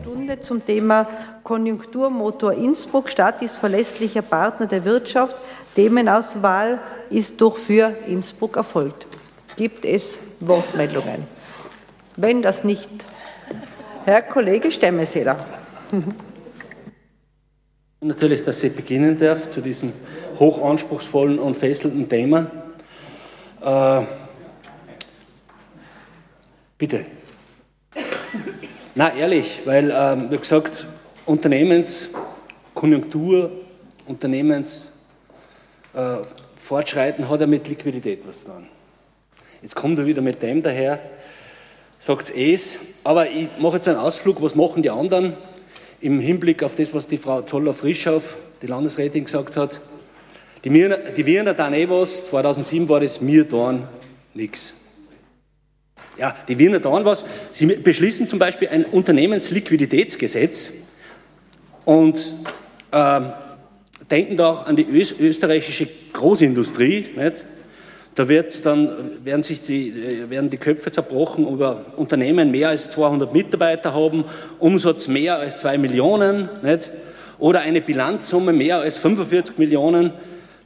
Stunde zum Thema Konjunkturmotor Innsbruck. Stadt ist verlässlicher Partner der Wirtschaft. Themenauswahl ist durch für Innsbruck erfolgt. Gibt es Wortmeldungen? Wenn das nicht, Herr Kollege Stemmeseder. Natürlich, dass ich beginnen darf zu diesem hochanspruchsvollen und fesselnden Thema. Äh, bitte. Na, ehrlich, weil, ähm, wie gesagt, Unternehmenskonjunktur, Unternehmensfortschreiten äh, hat ja mit Liquidität was zu tun. Jetzt kommt er wieder mit dem daher, sagt es, aber ich mache jetzt einen Ausflug, was machen die anderen im Hinblick auf das, was die Frau Zoller-Frischhoff, die Landesrätin, gesagt hat. Die, Wiener, die Wiener dann eh was, 2007 war das, mir dann nichts. Ja, die Wiener dann was. Sie beschließen zum Beispiel ein Unternehmensliquiditätsgesetz und äh, denken da auch an die österreichische Großindustrie. Nicht? Da wird dann, werden, sich die, äh, werden die Köpfe zerbrochen über Unternehmen mehr als 200 Mitarbeiter haben, Umsatz mehr als 2 Millionen nicht? oder eine Bilanzsumme mehr als 45 Millionen.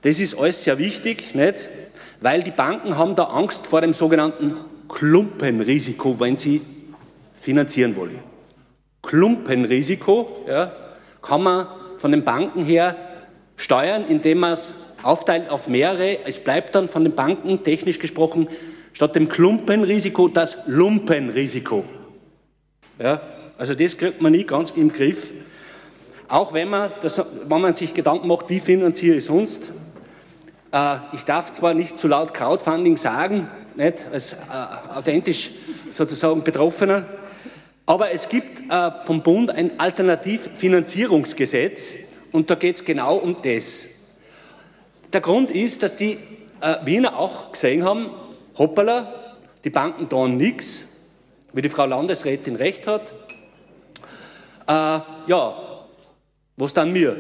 Das ist alles sehr wichtig, nicht? weil die Banken haben da Angst vor dem sogenannten Klumpenrisiko, wenn sie finanzieren wollen. Klumpenrisiko ja, kann man von den Banken her steuern, indem man es aufteilt auf mehrere. Es bleibt dann von den Banken technisch gesprochen statt dem Klumpenrisiko das Lumpenrisiko. Ja, also das kriegt man nie ganz im Griff. Auch wenn man, das, wenn man sich Gedanken macht, wie finanziere ich sonst. Äh, ich darf zwar nicht zu laut Crowdfunding sagen, nicht als äh, authentisch sozusagen Betroffener, aber es gibt äh, vom Bund ein Alternativfinanzierungsgesetz und da geht es genau um das. Der Grund ist, dass die äh, Wiener auch gesehen haben, hoppala, die Banken tun nichts, wie die Frau Landesrätin recht hat. Äh, ja, was dann mir?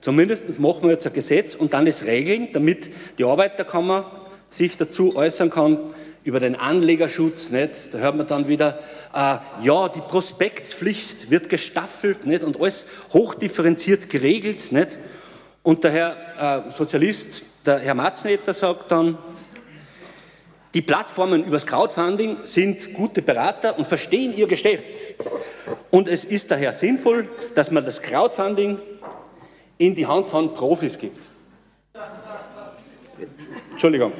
Zumindest machen wir jetzt ein Gesetz und dann es regeln, damit die Arbeiterkammer sich dazu äußern kann, über den Anlegerschutz, nicht? da hört man dann wieder, äh, ja, die Prospektpflicht wird gestaffelt nicht? und alles hochdifferenziert geregelt. Nicht? Und der Herr äh, Sozialist, der Herr Matznetter, sagt dann, die Plattformen übers Crowdfunding sind gute Berater und verstehen ihr Geschäft. Und es ist daher sinnvoll, dass man das Crowdfunding in die Hand von Profis gibt. Entschuldigung.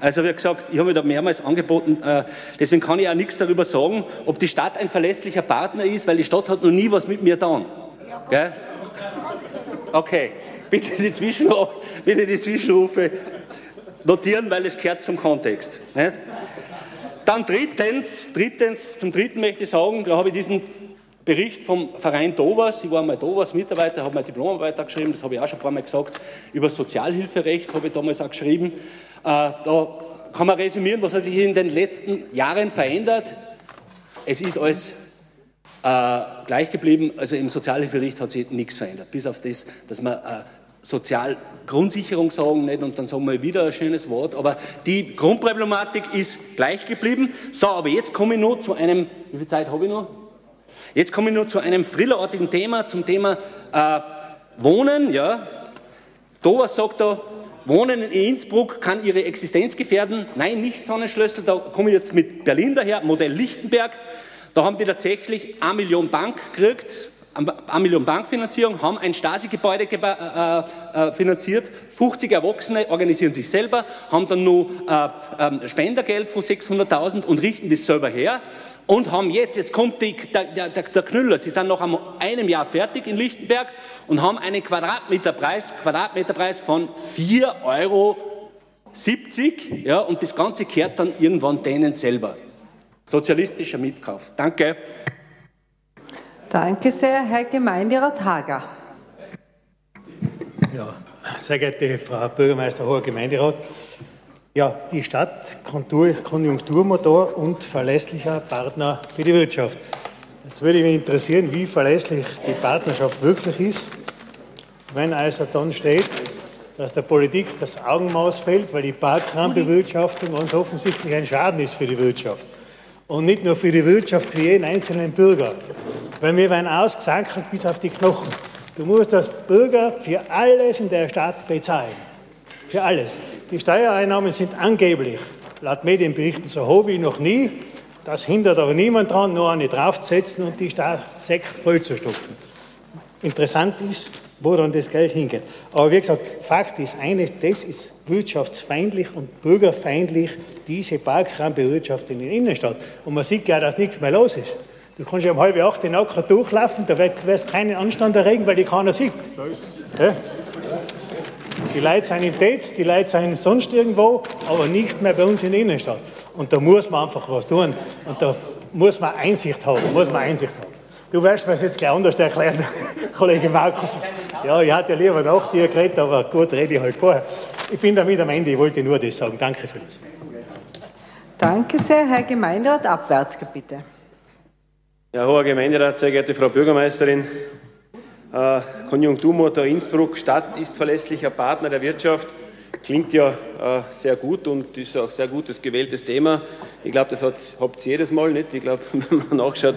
Also wie gesagt, ich habe mir da mehrmals angeboten, äh, deswegen kann ich auch nichts darüber sagen, ob die Stadt ein verlässlicher Partner ist, weil die Stadt hat noch nie was mit mir getan. Gell? Okay. Bitte die, Zwischenrufe, bitte die Zwischenrufe notieren, weil es gehört zum Kontext. Dann drittens, drittens, zum dritten möchte ich sagen, da habe ich diesen Bericht vom Verein Dovas, ich war mal Dovas Mitarbeiter, habe meine Diplomarbeit geschrieben, das habe ich auch schon ein paar Mal gesagt, über Sozialhilferecht habe ich damals auch geschrieben. Äh, da kann man resümieren, was hat sich in den letzten Jahren verändert. Es ist alles äh, gleich geblieben. Also im Sozialhilferecht hat sich nichts verändert, bis auf das, dass man äh, Sozialgrundsicherung sagen nicht und dann sagen wir wieder ein schönes Wort, aber die Grundproblematik ist gleich geblieben. So, aber jetzt komme ich nur zu einem, wie viel Zeit habe ich noch? Jetzt komme ich nur zu einem frillerartigen Thema, zum Thema äh, Wohnen. Ja. Dover sagt da, Wohnen in Innsbruck kann ihre Existenz gefährden. Nein, nicht Sonnenschlössl, da komme ich jetzt mit Berlin daher, Modell Lichtenberg. Da haben die tatsächlich eine Million Bank gekriegt, eine Million Bankfinanzierung, haben ein Stasi-Gebäude äh, äh, finanziert, 50 Erwachsene organisieren sich selber, haben dann nur äh, äh, Spendergeld von 600.000 und richten das selber her und haben jetzt, jetzt kommt die, der, der, der Knüller, sie sind noch einem Jahr fertig in Lichtenberg und haben einen Quadratmeterpreis, Quadratmeterpreis von 4,70 Euro. Ja, und das Ganze kehrt dann irgendwann denen selber. Sozialistischer Mitkauf. Danke. Danke sehr, Herr Gemeinderat Hager. Ja, sehr geehrte Frau Bürgermeister, hoher Gemeinderat. Ja, die Stadt, Konjunkturmotor und verlässlicher Partner für die Wirtschaft. Jetzt würde mich interessieren, wie verlässlich die Partnerschaft wirklich ist, wenn also dann steht, dass der Politik das Augenmaß fällt, weil die Parkrahmenbewirtschaftung ganz offensichtlich ein Schaden ist für die Wirtschaft. Und nicht nur für die Wirtschaft, für jeden einzelnen Bürger. weil wir werden ausgesankelt bis auf die Knochen. Du musst als Bürger für alles in der Stadt bezahlen. Für alles. Die Steuereinnahmen sind angeblich, laut Medienberichten, so hoch wie noch nie. Das hindert aber niemand daran, nur eine draufzusetzen und die Säcke voll zu stopfen. Interessant ist, wo dann das Geld hingeht. Aber wie gesagt, Fakt ist eines, das ist wirtschaftsfeindlich und bürgerfeindlich, diese Parkraumbewirtschaftung in der Innenstadt. Und man sieht ja, dass nichts mehr los ist. Du kannst ja um halb acht den Acker durchlaufen, da wirst du keinen Anstand erregen, weil die keiner sieht. Ja? Die Leute sind im Tetz, die Leute sind sonst irgendwo, aber nicht mehr bei uns in der Innenstadt. Und da muss man einfach was tun. Und da muss man Einsicht haben. Muss man Einsicht haben. Du wirst mir es jetzt gleich anders erklären, Kollege Markus. Ja, ich hatte ja lieber nach dir geredet, aber gut, rede ich halt vorher. Ich bin damit am Ende, ich wollte nur das sagen. Danke für das. Danke sehr, Herr Gemeinderat. Abwärts, bitte. Ja, hoher Gemeinderat, sehr geehrte Frau Bürgermeisterin. Äh, Konjunkturmotor Innsbruck, Stadt ist verlässlicher Partner der Wirtschaft. Klingt ja äh, sehr gut und ist auch sehr gutes gewähltes Thema. Ich glaube, das habt ihr jedes Mal nicht. Ich glaube, wenn man nachschaut,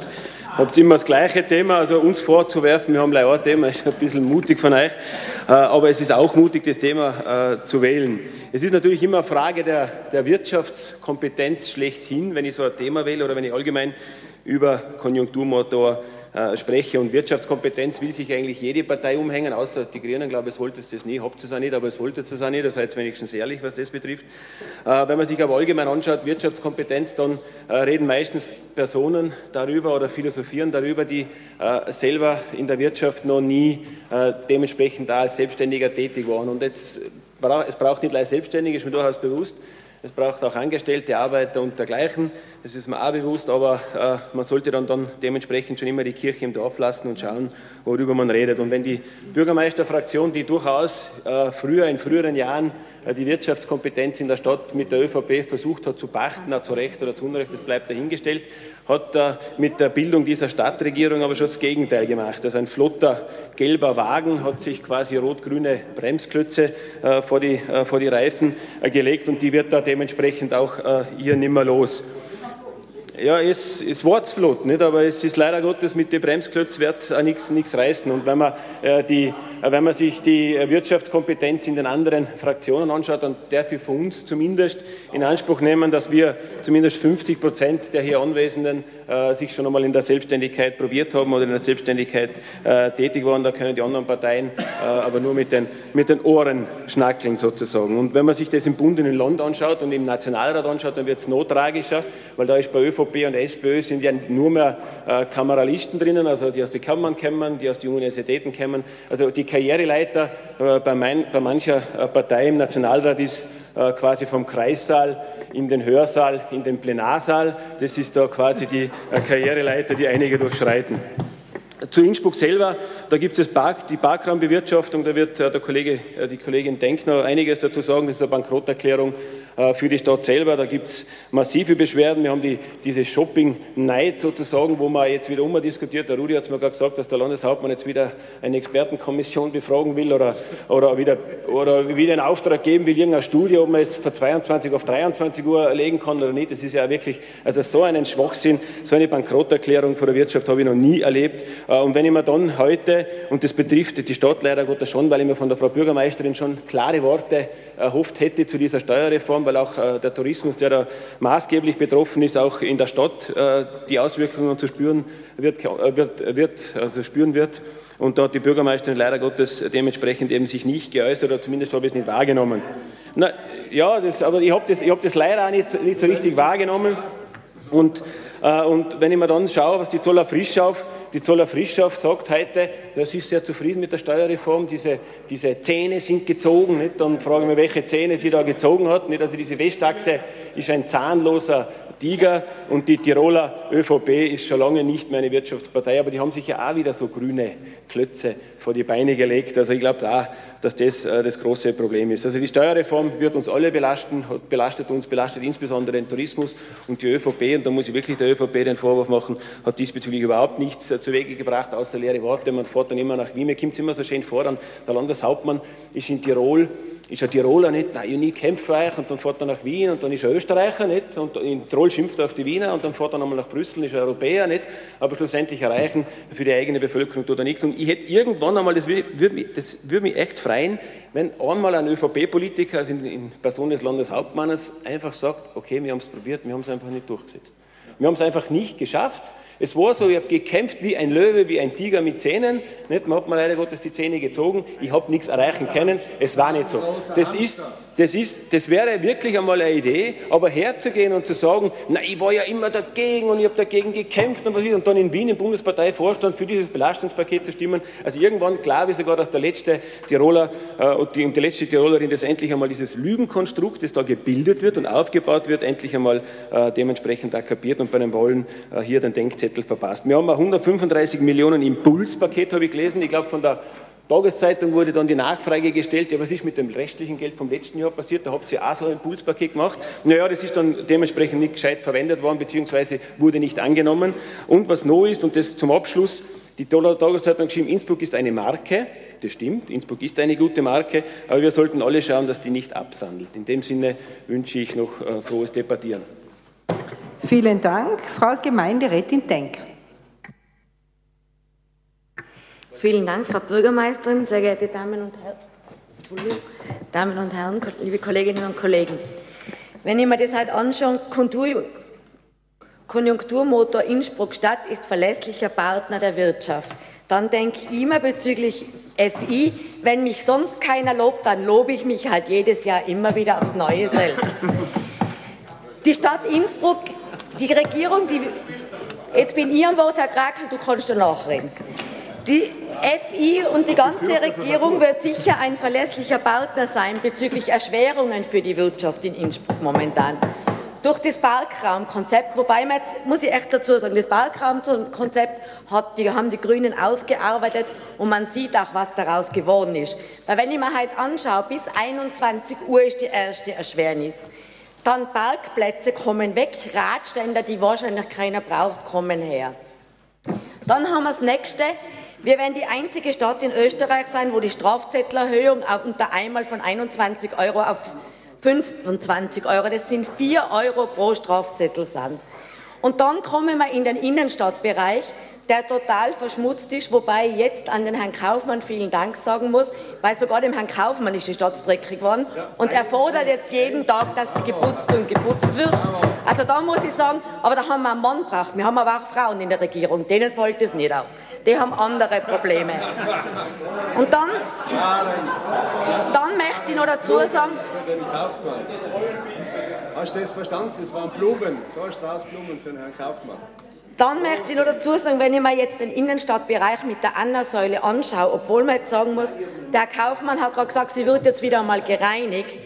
habt ihr immer das gleiche Thema. Also uns vorzuwerfen, wir haben leider ein Thema, ist ein bisschen mutig von euch. Äh, aber es ist auch mutig, das Thema äh, zu wählen. Es ist natürlich immer eine Frage der, der Wirtschaftskompetenz schlechthin, wenn ich so ein Thema wähle oder wenn ich allgemein über Konjunkturmotor äh, spreche. Und Wirtschaftskompetenz will sich eigentlich jede Partei umhängen, außer die Grünen, glaube es wollte es nie, habt es auch nicht, aber es wollte es auch nicht, da seid wenigstens ehrlich, was das betrifft. Äh, wenn man sich aber allgemein anschaut, Wirtschaftskompetenz, dann äh, reden meistens Personen darüber oder philosophieren darüber, die selber in der Wirtschaft noch nie dementsprechend da als Selbstständiger tätig waren. Und jetzt, es braucht nicht gleich Selbstständige, ist mir durchaus bewusst, es braucht auch Angestellte, Arbeiter und dergleichen. Das ist mir auch bewusst, aber äh, man sollte dann, dann dementsprechend schon immer die Kirche im Dorf lassen und schauen, worüber man redet. Und wenn die Bürgermeisterfraktion, die durchaus äh, früher, in früheren Jahren, äh, die Wirtschaftskompetenz in der Stadt mit der ÖVP versucht hat zu pachten, zu Recht oder zu Unrecht, das bleibt dahingestellt, hat äh, mit der Bildung dieser Stadtregierung aber schon das Gegenteil gemacht. Also ein flotter gelber Wagen hat sich quasi rot-grüne Bremsklötze äh, vor, die, äh, vor die Reifen gelegt und die wird da dementsprechend auch ihr nimmer los. Ja, es, es war flott, nicht? aber es ist leider Gottes mit den Bremsklötzen wird es nichts reißen. Und wenn man, äh, die, wenn man sich die Wirtschaftskompetenz in den anderen Fraktionen anschaut, dann darf ich von uns zumindest in Anspruch nehmen, dass wir zumindest 50 Prozent der hier Anwesenden äh, sich schon einmal in der Selbstständigkeit probiert haben oder in der Selbstständigkeit äh, tätig waren. Da können die anderen Parteien äh, aber nur mit den, mit den Ohren schnackeln sozusagen. Und wenn man sich das im Bund und im Land anschaut und im Nationalrat anschaut, dann wird es noch tragischer, weil da ist bei ÖVP ÖVP und SPÖ sind ja nur mehr äh, Kameralisten drinnen, also die aus den Kammern kommen, die aus den Universitäten kommen. Also die Karriereleiter äh, bei, mein, bei, mancher äh, Partei im Nationalrat ist äh, quasi vom Kreissaal in den Hörsaal, in den Plenarsaal. Das ist da quasi die äh, Karriereleiter, die einige durchschreiten. Zu Innsbruck selber, da gibt es Park, die Parkraumbewirtschaftung, da wird äh, der Kollege, die Kollegin Denkner einiges dazu sagen, das ist eine Bankrotterklärung für die Stadt selber. Da gibt es massive Beschwerden. Wir haben die, diese Shopping-Neid sozusagen, wo man jetzt wieder umdiskutiert. Der Rudi hat es mir gerade gesagt, dass der Landeshauptmann jetzt wieder eine Expertenkommission befragen will oder, oder, wieder, oder wieder einen Auftrag geben will, irgendeine Studie, ob man es von 22 auf 23 Uhr legen kann oder nicht. Das ist ja wirklich, also so einen Schwachsinn, so eine Bankrotterklärung von der Wirtschaft habe ich noch nie erlebt. Äh, und wenn ich mir dann heute, und das betrifft die Stadt leider Gottes schon, weil ich mir von der Frau Bürgermeisterin schon klare Worte erhofft hätte zu dieser Steuerreform, weil auch äh, der Tourismus, der da maßgeblich betroffen ist, auch in der Stadt äh, die Auswirkungen zu spüren wird, äh, wird, wird, also spüren wird. Und da hat die Bürgermeisterin leider Gottes dementsprechend eben sich nicht geäußert oder zumindest habe ich es nicht wahrgenommen. Na, ja, das, aber ich habe das, hab das leider auch nicht, nicht so richtig wahrgenommen. Und, äh, und wenn ich mir dann schaue, was die Zoller Frischschauf, die Zoller Frischschauf sagt heute, sie ist sehr zufrieden mit der Steuerreform, diese, diese Zähne sind gezogen, nicht? dann frage ich mich, welche Zähne sie da gezogen hat. Nicht? Also diese Westachse ist ein zahnloser Tiger und die Tiroler ÖVP ist schon lange nicht mehr eine Wirtschaftspartei, aber die haben sich ja auch wieder so grüne Klötze vor die Beine gelegt. Also ich glaube da, dass das äh, das große Problem ist. Also die Steuerreform wird uns alle belasten, belastet uns, belastet insbesondere den Tourismus und die ÖVP, und da muss ich wirklich der ÖVP den Vorwurf machen, hat diesbezüglich überhaupt nichts äh, zu Wege gebracht, außer leere Worte. Man fährt dann immer nach Wien, mir kommt immer so schön vor, dann der Landeshauptmann ist in Tirol ist ein Tiroler nicht, nein, ich nie euch und dann fährt er nach Wien und dann ist er Österreicher nicht und in Tirol schimpft er auf die Wiener und dann fährt er nochmal nach Brüssel, ist er Europäer nicht, aber schlussendlich erreichen für die eigene Bevölkerung tut er nichts. Und ich hätte irgendwann einmal, das würde, mich, das würde mich echt freuen, wenn einmal ein ÖVP-Politiker, also in, in Person des Landeshauptmannes, einfach sagt, okay, wir haben es probiert, wir haben es einfach nicht durchgesetzt. Wir haben es einfach nicht geschafft. Es war so, ich habe gekämpft wie ein Löwe, wie ein Tiger mit Zähnen. Nicht? Man hat mir leider Gottes die Zähne gezogen. Ich habe nichts erreichen können. Es war nicht so. Das ist, das, ist, das wäre wirklich einmal eine Idee, aber herzugehen und zu sagen, na, ich war ja immer dagegen und ich habe dagegen gekämpft und was ist, und dann in Wien im Bundesparteivorstand für dieses Belastungspaket zu stimmen. Also irgendwann klar wie sogar, dass der letzte Tiroler äh, und die, die, letzte Tirolerin, dass endlich einmal dieses Lügenkonstrukt, das da gebildet wird und aufgebaut wird, endlich einmal äh, dementsprechend da kapiert und bei den Wollen äh, hier den Denkzettel verpasst. Wir haben 135 Millionen Impulspaket, habe ich gelesen. Ich glaube, von der Tageszeitung wurde dann die Nachfrage gestellt, ja, was ist mit dem restlichen Geld vom letzten Jahr passiert? Da habt ihr auch so ein Impulspaket gemacht. Naja, das ist dann dementsprechend nicht gescheit verwendet worden, beziehungsweise wurde nicht angenommen. Und was neu ist, und das zum Abschluss, die Tageszeitung geschrieben, Innsbruck ist eine Marke. Das stimmt, Innsbruck ist eine gute Marke, aber wir sollten alle schauen, dass die nicht absandelt. In dem Sinne wünsche ich noch äh, frohes Debattieren. Vielen Dank. Frau Gemeinderätin Denk. Vielen Dank, Frau Bürgermeisterin, sehr geehrte Damen und Herren, Damen und Herren, liebe Kolleginnen und Kollegen. Wenn ich mir das halt anschaue, Konjunkturmotor Innsbruck Stadt ist verlässlicher Partner der Wirtschaft. Dann denke ich immer bezüglich FI, wenn mich sonst keiner lobt, dann lobe ich mich halt jedes Jahr immer wieder aufs Neue selbst. Die Stadt Innsbruck, die Regierung, die, jetzt bin ich am Wort, Herr Krakel, du kannst danach reden. Die FI und die ganze Regierung wird sicher ein verlässlicher Partner sein bezüglich Erschwerungen für die Wirtschaft in Innsbruck momentan. Durch das Parkraumkonzept, wobei man jetzt, muss ich echt dazu sagen, das Parkraumkonzept hat die, haben die Grünen ausgearbeitet und man sieht auch, was daraus geworden ist. Weil wenn ich mir halt anschaue, bis 21 Uhr ist die erste Erschwernis. Dann Parkplätze kommen weg, Radständer, die wahrscheinlich keiner braucht, kommen her. Dann haben wir das nächste, wir werden die einzige Stadt in Österreich sein, wo die Strafzettelerhöhung unter einmal von 21 Euro auf 25 Euro, das sind 4 Euro pro Strafzettel sind. Und dann kommen wir in den Innenstadtbereich, der total verschmutzt ist, wobei ich jetzt an den Herrn Kaufmann vielen Dank sagen muss, weil sogar dem Herrn Kaufmann ist die Stadt dreckig geworden und er fordert jetzt jeden Tag, dass sie geputzt und geputzt wird. Also da muss ich sagen, aber da haben wir einen Mann gebracht, wir haben aber auch Frauen in der Regierung, denen fällt es nicht auf die haben andere Probleme. Und dann, dann möchte ich noch dazu sagen, Hast du das verstanden? Das waren Blumen, so ein Strauß Blumen für den Herrn Kaufmann. Dann möchte ich noch dazu sagen, wenn ich mir jetzt den Innenstadtbereich mit der Anna-Säule anschaue, obwohl man jetzt sagen muss, der Kaufmann hat gerade gesagt, sie wird jetzt wieder einmal gereinigt.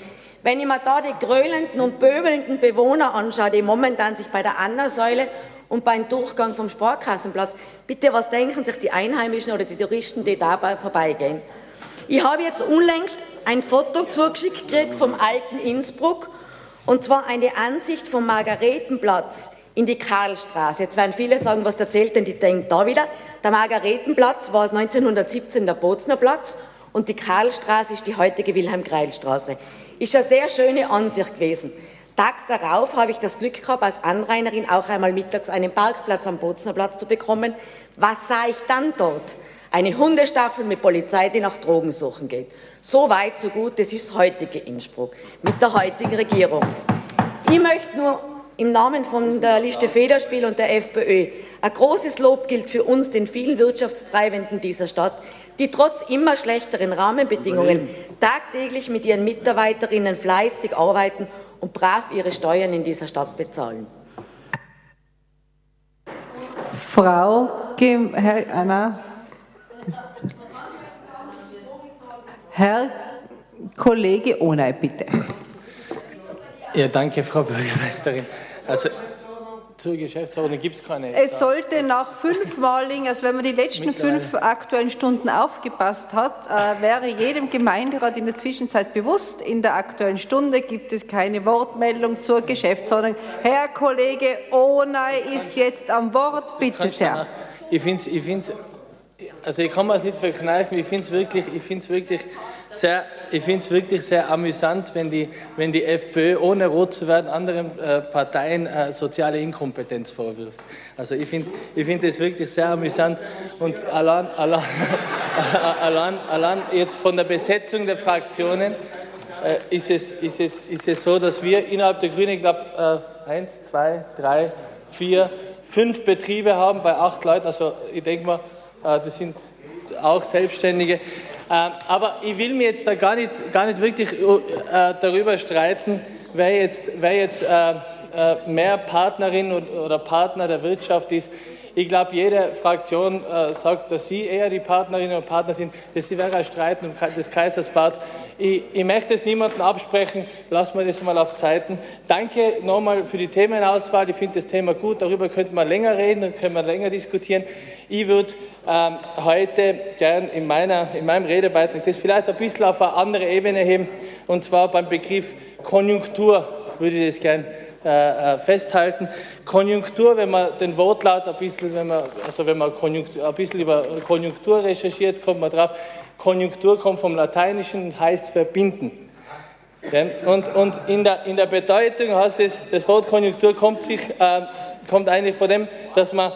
Wenn ich mir da die grölenden und pöbelnden Bewohner anschaue, die momentan sich bei der Anna-Säule und beim Durchgang vom Sparkassenplatz. Bitte, was denken sich die Einheimischen oder die Touristen, die dabei vorbeigehen? Ich habe jetzt unlängst ein Foto zugeschickt gekriegt vom alten Innsbruck und zwar eine Ansicht vom Margaretenplatz in die Karlstraße. Jetzt werden viele sagen, was erzählt denn die denkt da wieder? Der Margaretenplatz war 1917 der Bozner Platz und die Karlstraße ist die heutige Wilhelm-Greil-Straße. Ist eine sehr schöne Ansicht gewesen. Tags darauf habe ich das Glück gehabt, als Anrainerin auch einmal mittags einen Parkplatz am Bozner Platz zu bekommen. Was sah ich dann dort? Eine Hundestaffel mit Polizei, die nach Drogen suchen geht. So weit, so gut, das ist das heutige Innsbruck mit der heutigen Regierung. Ich möchte nur im Namen von der Liste Federspiel und der FPÖ ein großes Lob gilt für uns, den vielen Wirtschaftstreibenden dieser Stadt, die trotz immer schlechteren Rahmenbedingungen tagtäglich mit ihren Mitarbeiterinnen fleißig arbeiten und brav ihre Steuern in dieser Stadt bezahlen. Frau Herr Anna, Herr Kollege Ohnei, bitte. Ja, danke, Frau Bürgermeisterin. Also zur Geschäftsordnung gibt es keine. Es sollte nach fünfmaligen, also wenn man die letzten fünf aktuellen Stunden aufgepasst hat, äh, wäre jedem Gemeinderat in der Zwischenzeit bewusst, in der aktuellen Stunde gibt es keine Wortmeldung zur Geschäftsordnung. Herr Kollege Ohnei ist jetzt am Wort, bitte sehr. Ich finde es, ich also ich kann mir es nicht verkneifen, ich finde es wirklich, ich finde es wirklich sehr, ich finde es wirklich sehr amüsant, wenn die, wenn die FPÖ, ohne rot zu werden, anderen äh, Parteien äh, soziale Inkompetenz vorwirft. Also ich finde ich find wirklich sehr amüsant. Und allein, allein, allein, allein jetzt von der Besetzung der Fraktionen äh, ist, es, ist, es, ist es so, dass wir innerhalb der Grünen, ich glaube, äh, eins, zwei, drei, vier, fünf Betriebe haben bei acht Leuten. Also ich denke mal, äh, das sind auch Selbstständige. Ähm, aber ich will mir jetzt da gar nicht, gar nicht wirklich äh, darüber streiten, wer jetzt, wer jetzt äh, mehr Partnerin oder Partner der Wirtschaft ist. Ich glaube, jede Fraktion äh, sagt, dass sie eher die Partnerinnen und Partner sind. Das wäre ein Streit des Kaisersbad. Ich, ich möchte es niemandem absprechen. Lassen wir das mal auf Zeiten. Danke nochmal für die Themenauswahl. Ich finde das Thema gut. Darüber könnte man länger reden und können wir länger diskutieren. Ich würde ähm, heute gern in, meiner, in meinem Redebeitrag das vielleicht ein bisschen auf eine andere Ebene heben. Und zwar beim Begriff Konjunktur würde ich das gern äh, äh, festhalten. Konjunktur, wenn man den Wortlaut ein bisschen, wenn man, also wenn man Konjunktur, ein bisschen über Konjunktur recherchiert, kommt man drauf. Konjunktur kommt vom Lateinischen und heißt verbinden. Und, und in, der, in der Bedeutung heißt es, das Wort Konjunktur kommt, sich, äh, kommt eigentlich von dem, dass man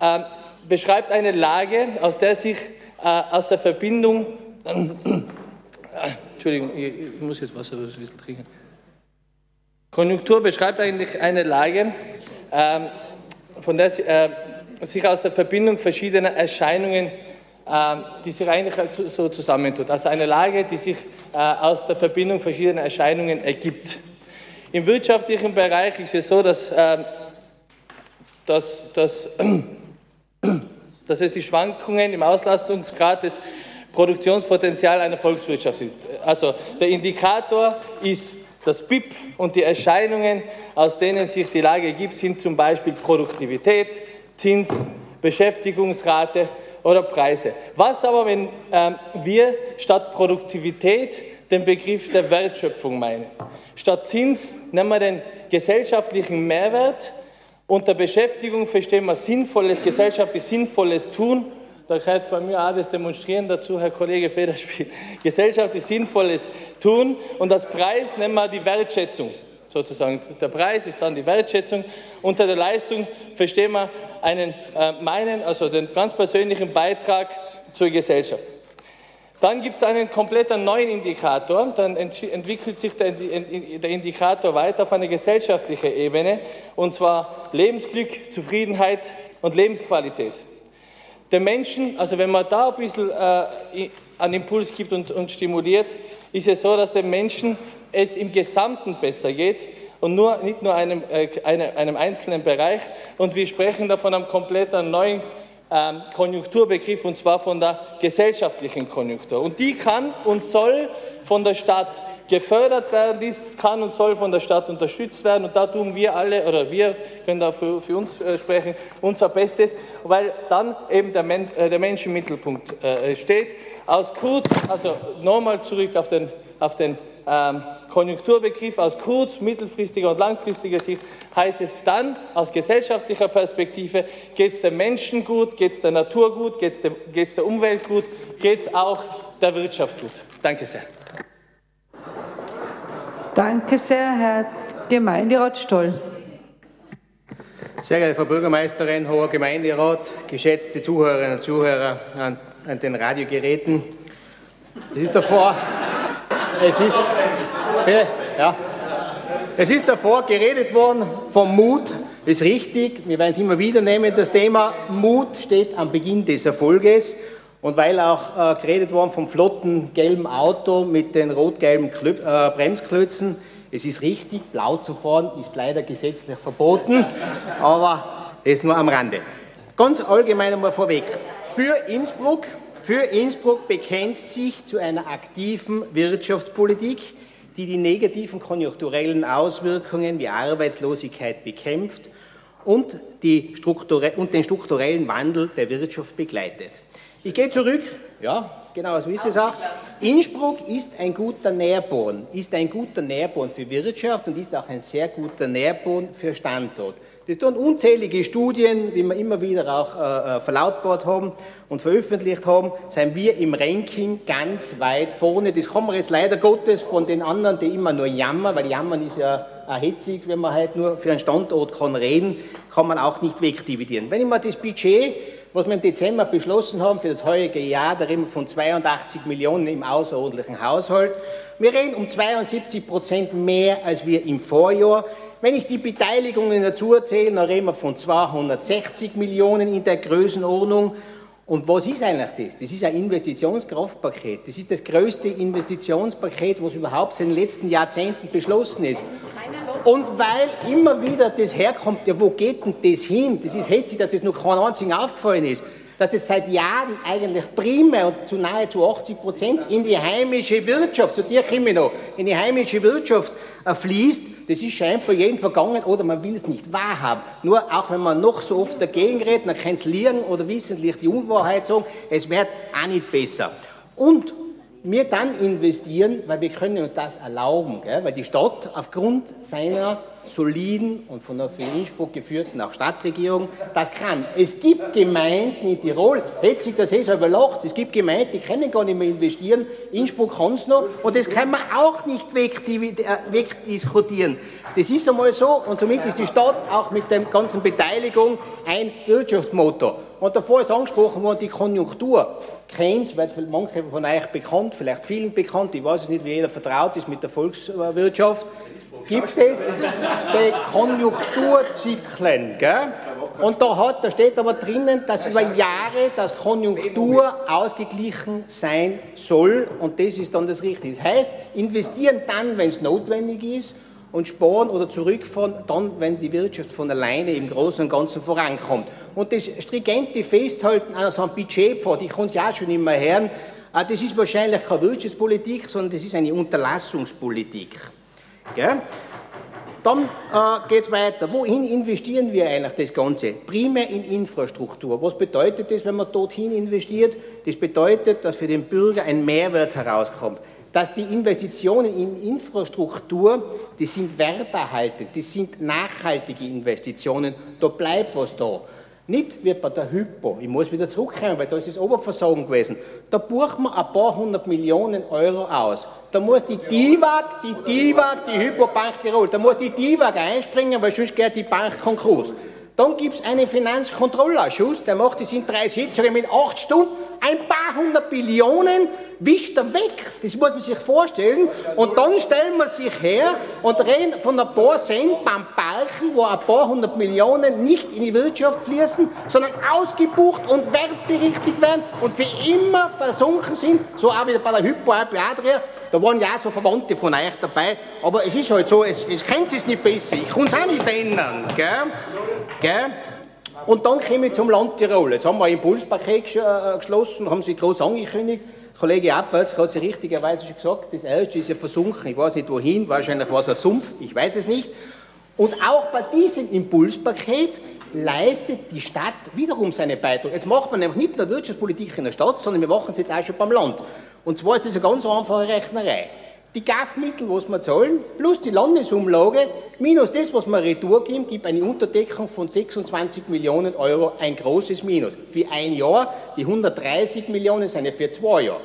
äh, beschreibt eine Lage, aus der sich äh, aus der Verbindung, Entschuldigung, ich, ich muss jetzt Wasser ein bisschen trinken. Konjunktur beschreibt eigentlich eine Lage, ähm, von der äh, sich aus der Verbindung verschiedener Erscheinungen, ähm, die sich eigentlich so zusammentut. Also eine Lage, die sich äh, aus der Verbindung verschiedener Erscheinungen ergibt. Im wirtschaftlichen Bereich ist es so, dass, ähm, dass, dass, dass es die Schwankungen im Auslastungsgrad des Produktionspotenzials einer Volkswirtschaft sind. Also der Indikator ist das BIP und die Erscheinungen, aus denen sich die Lage ergibt, sind zum Beispiel Produktivität, Zins, Beschäftigungsrate oder Preise. Was aber, wenn äh, wir statt Produktivität den Begriff der Wertschöpfung meinen? Statt Zins nehmen wir den gesellschaftlichen Mehrwert. Unter Beschäftigung verstehen wir sinnvolles, gesellschaftlich sinnvolles Tun da kann ich bei mir auch das demonstrieren dazu, Herr Kollege Federspiel, gesellschaftlich Sinnvolles tun und als Preis nennen wir die Wertschätzung sozusagen. Der Preis ist dann die Wertschätzung. Unter der Leistung verstehen wir einen, äh, meinen, also den ganz persönlichen Beitrag zur Gesellschaft. Dann gibt es einen komplett neuen Indikator, dann entwickelt sich der, der Indikator weiter auf eine gesellschaftliche Ebene, und zwar Lebensglück, Zufriedenheit und Lebensqualität. Der Menschen, also wenn man da ein bisschen äh, einen Impuls gibt und, und stimuliert, ist es so, dass dem Menschen es im Gesamten besser geht und nur, nicht nur einem, äh, einem, einem einzelnen Bereich. Und wir sprechen da von einem komplett neuen ähm, Konjunkturbegriff und zwar von der gesellschaftlichen Konjunktur. Und die kann und soll von der Stadt gefördert werden. Dies kann und soll von der Stadt unterstützt werden. Und da tun wir alle, oder wir können da für, für uns äh, sprechen, unser Bestes, weil dann eben der, Men äh, der Mensch im Mittelpunkt äh, steht. Aus kurz, also nochmal zurück auf den, auf den ähm, Konjunkturbegriff, aus kurz-, mittelfristiger und langfristiger Sicht heißt es dann aus gesellschaftlicher Perspektive, geht es dem Menschen gut, geht es der Natur gut, geht es der, der Umwelt gut, geht es auch der Wirtschaft gut. Danke sehr. Danke sehr, Herr Gemeinderat Stoll. Sehr geehrte Frau Bürgermeisterin, hoher Gemeinderat, geschätzte Zuhörerinnen und Zuhörer an, an den Radiogeräten. Es ist davor, es ist, ja, es ist davor geredet worden vom Mut, ist richtig, wir werden es immer wieder nehmen, das Thema Mut steht am Beginn des Erfolges und weil auch äh, geredet worden vom flotten gelben Auto mit den rot-gelben äh, Bremsklötzen, es ist richtig, blau zu fahren ist leider gesetzlich verboten, aber das nur am Rande. Ganz allgemein einmal vorweg. Für Innsbruck, für Innsbruck bekennt sich zu einer aktiven Wirtschaftspolitik, die die negativen konjunkturellen Auswirkungen wie Arbeitslosigkeit bekämpft und, und den strukturellen Wandel der Wirtschaft begleitet. Ich gehe zurück, ja, genau, so ist es auch. Innsbruck ist ein guter Nährboden, ist ein guter Nährboden für Wirtschaft und ist auch ein sehr guter Nährboden für Standort. Das tun unzählige Studien, wie wir immer wieder auch äh, äh, verlautbart haben und veröffentlicht haben, sind wir im Ranking ganz weit vorne. Das kann man jetzt leider Gottes von den anderen, die immer nur jammern, weil jammern ist ja auch hitzig, wenn man halt nur für einen Standort kann reden, kann man auch nicht wegdividieren. Wenn ich mir das Budget was wir im Dezember beschlossen haben für das heutige Jahr, da reden wir von 82 Millionen im außerordentlichen Haushalt. Wir reden um 72 Prozent mehr als wir im Vorjahr. Wenn ich die Beteiligungen dazu erzähle, dann reden wir von 260 Millionen in der Größenordnung. Und was ist eigentlich das? Das ist ein Investitionskraftpaket. Das ist das größte Investitionspaket, was überhaupt in den letzten Jahrzehnten beschlossen ist. Und weil immer wieder das herkommt, ja, wo geht denn das hin? Das ist hetzig, dass das noch kein einzigen aufgefallen ist dass es seit Jahren eigentlich primär und zu nahezu 80 Prozent in die heimische Wirtschaft, zu dir komme ich noch, in die heimische Wirtschaft äh, fließt, das ist scheinbar jedem vergangen oder man will es nicht wahrhaben. Nur auch wenn man noch so oft dagegen redet, man kann es lieren oder wissentlich die Unwahrheit sagen, es wird auch nicht besser. Und wir dann investieren, weil wir können uns das erlauben, gell? weil die Stadt aufgrund seiner soliden und von der für Innsbruck geführten auch Stadtregierung das kann. Es gibt Gemeinden in Tirol, hätte sich das eh selber lacht, es gibt Gemeinden, die können gar nicht mehr investieren, Innsbruck kann es noch und das kann man auch nicht äh, wegdiskutieren. Das ist einmal so und somit ist die Stadt auch mit der ganzen Beteiligung ein Wirtschaftsmotor. Und davor ist angesprochen worden, die Konjunktur. Keynes wird manche von euch bekannt, vielleicht vielen bekannt, ich weiß es nicht, wie jeder vertraut ist mit der Volkswirtschaft gibt es die Konjunkturzyklen. Gell? Und da, hat, da steht aber drinnen, dass über Jahre das Konjunktur ausgeglichen sein soll und das ist dann das Richtige. Das heißt, investieren dann, wenn es notwendig ist und sparen oder zurückfahren, dann, wenn die Wirtschaft von alleine im Großen und Ganzen vorankommt. Und das stringente Festhalten an so einem Budgetpfad, ich kann es ja auch schon immer hören, äh, das ist wahrscheinlich keine Wirtschaftspolitik, sondern das ist eine Unterlassungspolitik. Gell? Dann äh, geht es weiter. Wohin investieren wir eigentlich das Ganze? Primär in Infrastruktur. Was bedeutet das, wenn man dorthin investiert? Das bedeutet, dass für den Bürger ein Mehrwert herauskommt. Dass die Investitionen in Infrastruktur, die sind werterhaltend, die sind nachhaltige Investitionen, da bleibt was da. Nicht wie bei der Hypo. Ich muss wieder zurückkommen, weil da ist das Oberversagen gewesen. Da buchen wir ein paar hundert Millionen Euro aus. Da muss die DIVAG, die DIVAG, die Hypobank Tirol, da muss die DIVAG einspringen, weil sonst geht die Bank Konkurs. Dann gibt es einen Finanzkontrollausschuss, der macht das in drei Sitzungen mit acht Stunden, ein paar hundert Billionen wischt er weg. Das muss man sich vorstellen. Und dann stellen wir sich her und reden von ein paar Cent beim Balken, wo ein paar hundert Millionen nicht in die Wirtschaft fließen, sondern ausgebucht und wertberichtigt werden und für immer versunken sind. So auch wieder bei der Hypo Adria. Da waren ja auch so Verwandte von euch dabei. Aber es ist halt so, es, es kennt es nicht besser. Ich kann es auch nicht ändern. Gell? Gell? Und dann komme ich zum Land Tirol. Jetzt haben wir ein Impulspaket äh, geschlossen, haben sie groß angekündigt. Kollege Abwärts hat sie richtigerweise schon gesagt, das erste ist ja versunken. Ich weiß nicht wohin, wahrscheinlich war es ein Sumpf, ich weiß es nicht. Und auch bei diesem Impulspaket leistet die Stadt wiederum seine Beitrag. Jetzt macht man nämlich nicht nur Wirtschaftspolitik in der Stadt, sondern wir machen es jetzt auch schon beim Land. Und zwar ist das eine ganz einfache Rechnerei die GAF-Mittel, was wir zahlen, plus die Landesumlage, minus das, was wir retour geben, gibt eine Unterdeckung von 26 Millionen Euro, ein großes Minus. Für ein Jahr, die 130 Millionen sind ja für zwei Jahre.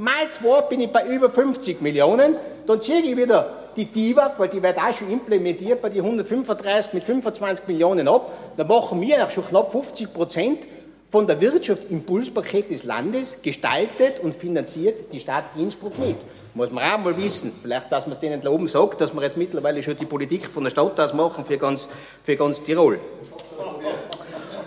Mal zwei bin ich bei über 50 Millionen, dann ziehe ich wieder die DIVAG, weil die wird auch schon implementiert bei die 135 mit 25 Millionen ab, dann machen wir auch schon knapp 50 Prozent von der Wirtschaftsimpulspaket des Landes gestaltet und finanziert die Stadt Innsbruck mit. Muss man auch mal wissen. Vielleicht, dass man es denen da oben sagt, dass wir jetzt mittlerweile schon die Politik von der Stadt aus machen für ganz, für ganz Tirol.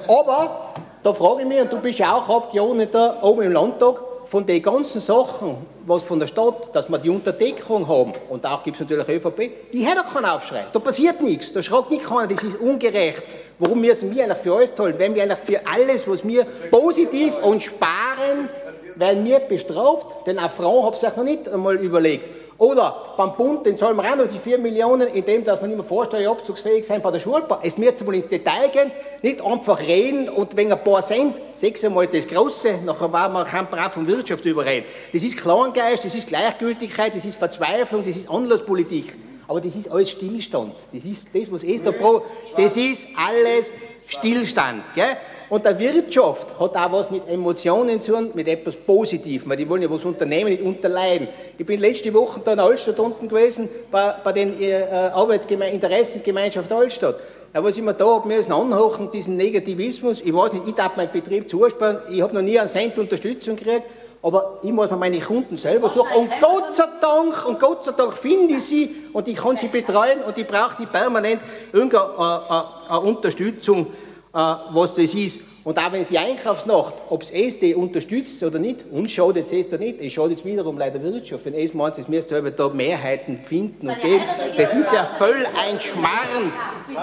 Aber da frage ich mich, und du bist ja auch Abgeordneter oben im Landtag, von den ganzen Sachen, was von der Stadt, dass wir die Unterdeckung haben, und auch gibt es natürlich ÖVP, die hat doch keinen Aufschrei. Da passiert nichts. Da schragt nicht keiner, das ist ungerecht. Warum müssen wir eigentlich für alles zahlen? Wenn wir eigentlich für alles, was wir positiv und sparen, werden wir bestraft? Denn auch Frauen haben sich noch nicht einmal überlegt. Oder beim Bund, den zahlen wir auch noch die 4 Millionen, indem dass wir nicht mehr vorsteuerabzugsfähig sein bei der Schulbahn. Es müsste wohl ins Detail gehen, nicht einfach reden und wegen ein paar Cent, sechsmal das Große, nachher war man kein brav von Wirtschaft überreden. Das ist Klanggeist, das ist Gleichgültigkeit, das ist Verzweiflung, das ist Anlasspolitik. aber das ist alles Stillstand. Das ist das, was es da pro, das ist alles Stillstand. Gell? Und der Wirtschaft hat auch was mit Emotionen zu tun, mit etwas Positivem, weil die wollen ja was unternehmen, nicht unterleiden. Ich bin letzte Woche da in Altstadt unten gewesen, bei, bei den äh, Arbeitsgeme Interessensgemeinschaft Altstadt. Ja, was ich mir da habe müssen anhochen, diesen Negativismus, ich weiß nicht, ich darf meinen Betrieb zusparen, ich habe noch nie einen Cent Unterstützung gekriegt, aber ich muss mir meine Kunden selber suchen. Und Gott sei Dank, und Gott sei Dank finde ich sie und ich kann sie betreuen und ich brauche nicht permanent irgendeine äh, äh, Unterstützung äh, was das ist. Und auch wenn es die Einkaufsnacht, ob es SD unterstützt oder nicht, uns schadet es da nicht, es schadet wiederum leider Wirtschaft. Wenn es meint, es müsst ihr da Mehrheiten finden und geben, das ist ja voll ein Schmarrn.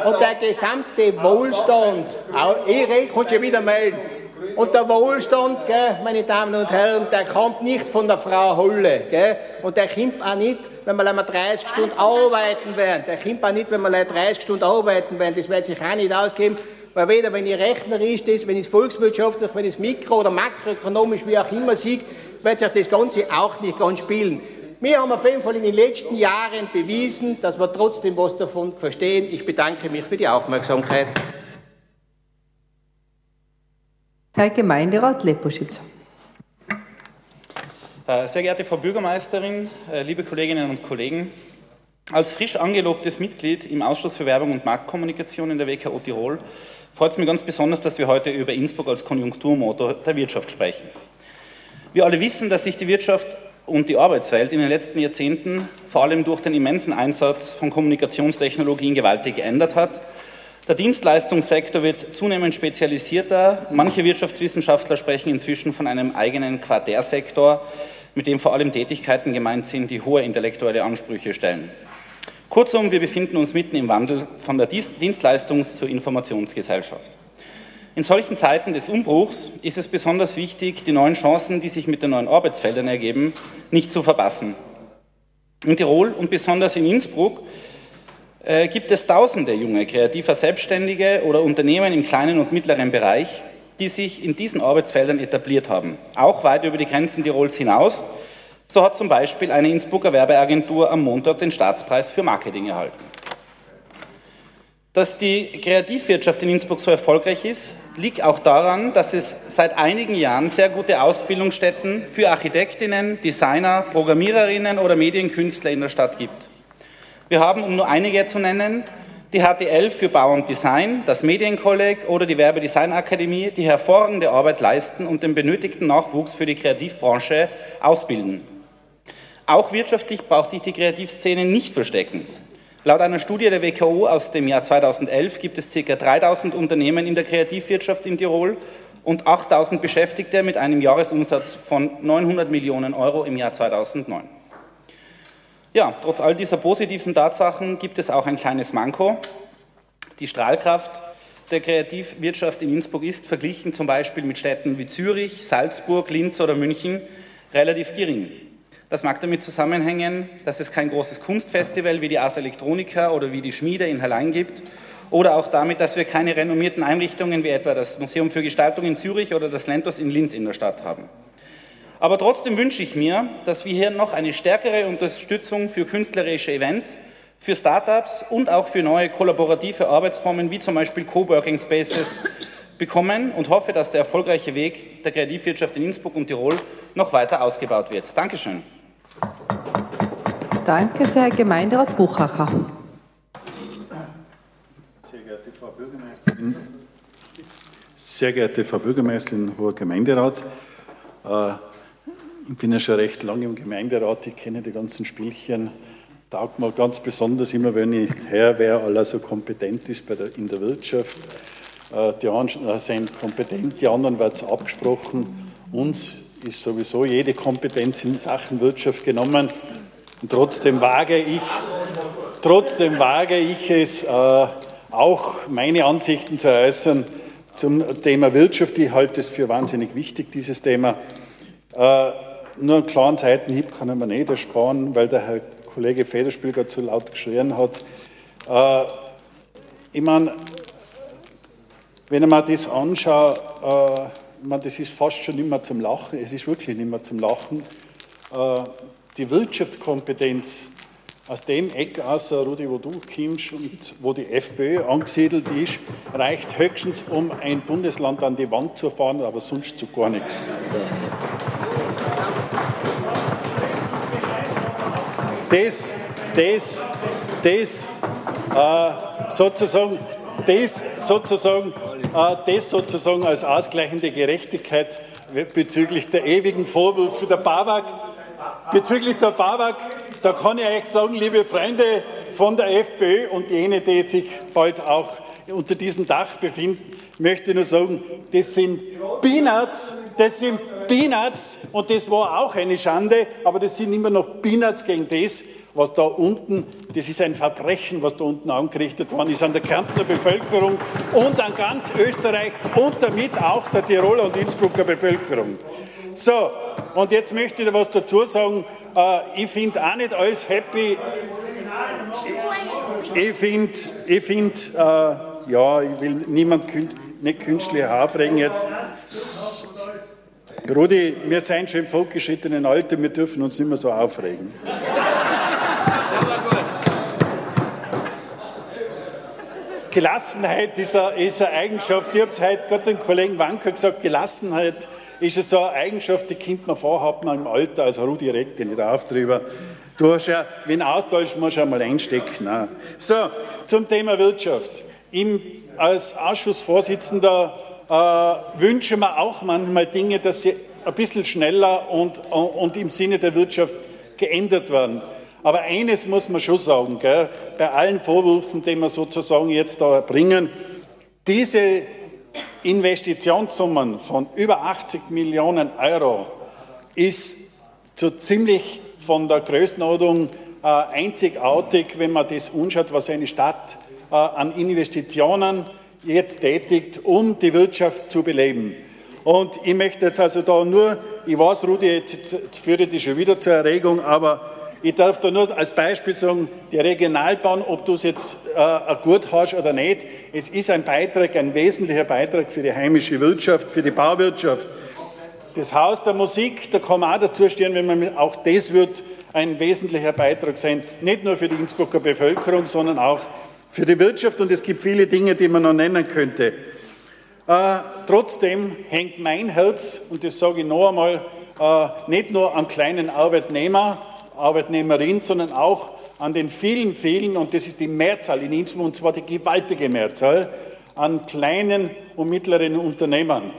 Und der gesamte Wohlstand, auch ich rede, kannst du ja wieder melden, und der Wohlstand, gell, meine Damen und Herren, der kommt nicht von der Frau Holle. Gell, und der kommt auch nicht, wenn wir einmal 30 Stunden arbeiten werden. Der kommt auch nicht, wenn wir 30 Stunden arbeiten werden. Das wird sich auch nicht ausgeben weil weder wenn ich rechnerisch das, wenn ich es volkswirtschaftlich, wenn ich es mikro- oder makroökonomisch, wie auch immer sehe, wird sich das Ganze auch nicht ganz spielen. Wir haben auf jeden Fall in den letzten Jahren bewiesen, dass wir trotzdem was davon verstehen. Ich bedanke mich für die Aufmerksamkeit. Herr Gemeinderat Leposchitz. Äh, sehr geehrte Frau Bürgermeisterin, äh, liebe Kolleginnen und Kollegen, als frisch angelobtes Mitglied im Ausschuss für Werbung und Marktkommunikation in der WKO Tirol freut es mich ganz besonders, dass wir heute über Innsbruck als Konjunkturmotor der Wirtschaft sprechen. Wir alle wissen, dass sich die Wirtschaft und die Arbeitswelt in den letzten Jahrzehnten vor allem durch den immensen Einsatz von Kommunikationstechnologien gewaltig geändert hat. Der Dienstleistungssektor wird zunehmend spezialisierter. Manche Wirtschaftswissenschaftler sprechen inzwischen von einem eigenen Quartärsektor, mit dem vor allem Tätigkeiten gemeint sind, die hohe intellektuelle Ansprüche stellen. Kurzum, wir befinden uns mitten im Wandel von der Dienstleistungs- zur Informationsgesellschaft. In solchen Zeiten des Umbruchs ist es besonders wichtig, die neuen Chancen, die sich mit den neuen Arbeitsfeldern ergeben, nicht zu verpassen. In Tirol und besonders in Innsbruck äh, gibt es tausende junge, kreativer Selbstständige oder Unternehmen im kleinen und mittleren Bereich, die sich in diesen Arbeitsfeldern etabliert haben, auch weit über die Grenzen Tirols hinaus so hat zum Beispiel eine Innsbrucker Werbeagentur am Montag den Staatspreis für Marketing erhalten. Dass die Kreativwirtschaft in Innsbruck so erfolgreich ist, liegt auch daran, dass es seit einigen Jahren sehr gute Ausbildungsstätten für Architektinnen, Designer, Programmiererinnen oder Medienkünstler in der Stadt gibt. Wir haben, um nur einige zu nennen, die HTL für Bau und Design, das Medienkolleg oder die Werbedesignakademie, die hervorragende Arbeit leisten und den benötigten Nachwuchs für die Kreativbranche ausbilden. Auch wirtschaftlich braucht sich die Kreativszene nicht verstecken. Laut einer Studie der WKO aus dem Jahr 2011 gibt es ca. 3000 Unternehmen in der Kreativwirtschaft in Tirol und 8000 Beschäftigte mit einem Jahresumsatz von 900 Millionen Euro im Jahr 2009. Ja, trotz all dieser positiven Tatsachen gibt es auch ein kleines Manko. Die Strahlkraft der Kreativwirtschaft in Innsbruck ist verglichen zum Beispiel mit Städten wie Zürich, Salzburg, Linz oder München relativ gering. Das mag damit zusammenhängen, dass es kein großes Kunstfestival wie die Ars Electronica oder wie die Schmiede in Hallein gibt oder auch damit, dass wir keine renommierten Einrichtungen wie etwa das Museum für Gestaltung in Zürich oder das Lentos in Linz in der Stadt haben. Aber trotzdem wünsche ich mir, dass wir hier noch eine stärkere Unterstützung für künstlerische Events, für Startups und auch für neue kollaborative Arbeitsformen wie zum Beispiel Coworking Spaces bekommen und hoffe, dass der erfolgreiche Weg der Kreativwirtschaft in Innsbruck und Tirol noch weiter ausgebaut wird. Dankeschön. Danke sehr, Herr Gemeinderat Buchacher. Sehr geehrte Frau Bürgermeisterin, sehr geehrte Frau Bürgermeisterin, hoher Gemeinderat, äh, ich bin ja schon recht lange im Gemeinderat, ich kenne die ganzen Spielchen. Taugt mir ganz besonders immer, wenn ich her wer aller so kompetent ist der, in der Wirtschaft. Äh, die einen sind kompetent, die anderen wird es abgesprochen. Uns ist sowieso jede Kompetenz in Sachen Wirtschaft genommen. Und trotzdem wage ich, trotzdem wage ich es, äh, auch meine Ansichten zu äußern zum Thema Wirtschaft. Ich halte es für wahnsinnig wichtig, dieses Thema. Äh, nur einen kleinen Seitenhieb kann mir nicht ersparen, weil der Herr Kollege Federspiel zu laut geschrien hat. Äh, ich meine, wenn ich mir das anschaue, äh, ich meine, das ist fast schon nicht mehr zum Lachen, es ist wirklich nicht mehr zum Lachen. Äh, die Wirtschaftskompetenz aus dem Eck außer Rudi, wo du kommst und wo die FPÖ angesiedelt ist, reicht höchstens, um ein Bundesland an die Wand zu fahren, aber sonst zu gar nichts. Das, das, das äh, sozusagen, das sozusagen, äh, das sozusagen als ausgleichende Gerechtigkeit bezüglich der ewigen Vorwürfe der BAWAG. Bezüglich der BAWAG, da kann ich euch sagen, liebe Freunde von der FPÖ und jene, die sich bald auch unter diesem Dach befinden, möchte nur sagen, das sind Peanuts, das sind Peanuts und das war auch eine Schande, aber das sind immer noch Peanuts gegen das, was da unten, das ist ein Verbrechen, was da unten angerichtet worden ist an der Kärntner Bevölkerung und an ganz Österreich und damit auch der Tiroler und Innsbrucker Bevölkerung. So, und jetzt möchte ich was dazu sagen. Äh, ich finde auch nicht alles happy. Ich finde, ich find, äh, ja, ich will niemand nicht künstlich aufregen jetzt. Rudi, wir sind schon im fortgeschrittenen Alter, wir dürfen uns nicht mehr so aufregen. Gelassenheit ist eine, ist eine Eigenschaft. Ich habe es heute gerade dem Kollegen Wanker gesagt, Gelassenheit ist so eine Eigenschaft, die kommt man vor, hat man im Alter, also Rudi regt nicht auf drüber. Du hast ja, wenn austauscht, musst du einmal einstecken. Nein. So, zum Thema Wirtschaft. Im, als Ausschussvorsitzender äh, wünsche mir auch manchmal Dinge, dass sie ein bisschen schneller und, und im Sinne der Wirtschaft geändert werden. Aber eines muss man schon sagen, gell, bei allen Vorwürfen, die wir sozusagen jetzt da bringen, diese Investitionssummen von über 80 Millionen Euro ist so ziemlich von der Größenordnung äh, einzigartig, wenn man das anschaut, was eine Stadt äh, an Investitionen jetzt tätigt, um die Wirtschaft zu beleben. Und ich möchte jetzt also da nur, ich weiß, Rudi, jetzt, jetzt führt das schon wieder zur Erregung, aber ich darf da nur als Beispiel sagen, die Regionalbahn, ob du es jetzt äh, gut hast oder nicht, es ist ein Beitrag, ein wesentlicher Beitrag für die heimische Wirtschaft, für die Bauwirtschaft. Das Haus der Musik, da kann man auch dazu stehen, wenn man auch das wird ein wesentlicher Beitrag sein, nicht nur für die Innsbrucker Bevölkerung, sondern auch für die Wirtschaft. Und es gibt viele Dinge, die man noch nennen könnte. Äh, trotzdem hängt mein Herz, und das sage ich noch einmal, äh, nicht nur an kleinen Arbeitnehmer, Arbeitnehmerin, sondern auch an den vielen, vielen, und das ist die Mehrzahl in Innsbruck, und zwar die gewaltige Mehrzahl, an kleinen und mittleren Unternehmern.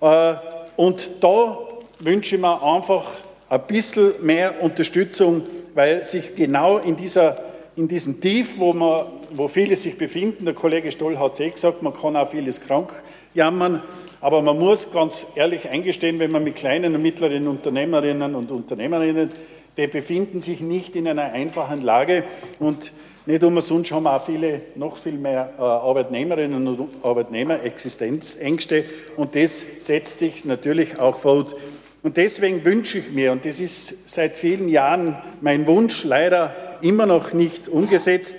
Äh, und da wünsche ich mir einfach ein bisschen mehr Unterstützung, weil sich genau in, dieser, in diesem Tief, wo, man, wo viele sich befinden, der Kollege Stoll hat es eh gesagt, man kann auch vieles krank jammern, aber man muss ganz ehrlich eingestehen, wenn man mit kleinen und mittleren Unternehmerinnen und Unternehmerinnen die befinden sich nicht in einer einfachen Lage und nicht umsonst haben auch viele, noch viel mehr äh, Arbeitnehmerinnen und Arbeitnehmer Existenzängste und das setzt sich natürlich auch fort. Und deswegen wünsche ich mir, und das ist seit vielen Jahren mein Wunsch, leider immer noch nicht umgesetzt,